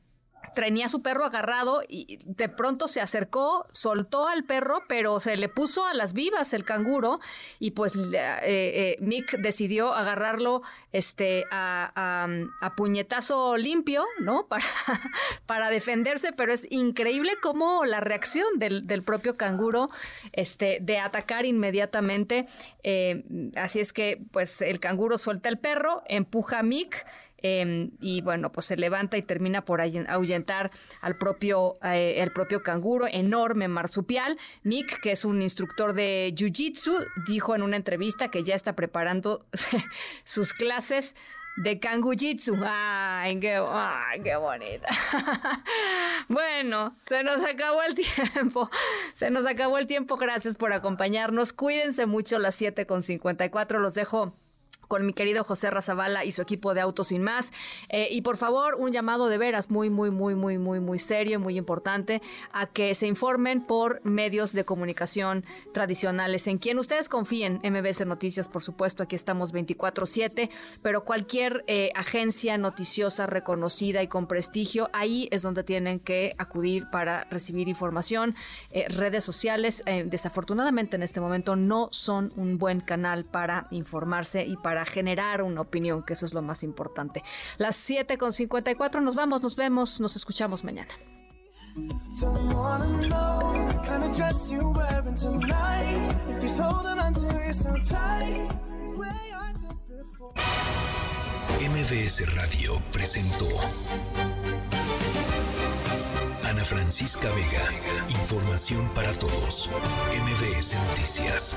tenía su perro agarrado y de pronto se acercó, soltó al perro, pero se le puso a las vivas el canguro y pues eh, eh, Mick decidió agarrarlo este a, puñetazo limpio, ¿no? Para, defenderse, pero es increíble cómo la reacción del, propio canguro este, de atacar inmediatamente. Eh, así es que pues el canguro suelta el perro, empuja a Mick, Em, y bueno, pues se levanta y termina por ahuyentar al propio, eh, propio canguro, enorme marsupial. Mick, que es un instructor de Jiu-Jitsu, dijo en una entrevista que ya está preparando sus clases de Jitsu. Ay, qué, ay, qué bonita. bueno, se nos acabó el tiempo. Se nos acabó el tiempo. Gracias por acompañarnos. Cuídense mucho las 7 con 54. Los dejo con mi querido José Razabala y su equipo de Autos Sin Más. Eh, y por favor, un llamado de veras muy, muy, muy, muy, muy, muy serio, muy importante, a que se informen por medios de comunicación tradicionales, en quien ustedes confíen, MBS Noticias, por supuesto, aquí estamos 24/7, pero cualquier eh, agencia noticiosa reconocida y con prestigio, ahí es donde tienen que acudir para recibir información. Eh, redes sociales, desafortunadamente en este momento, no son un buen canal para informarse y para generar una opinión, que eso es lo más importante. Las 7 con 54 nos vamos, nos vemos, nos escuchamos mañana. MBS Radio presentó Ana Francisca Vega. Información para todos. MBS Noticias.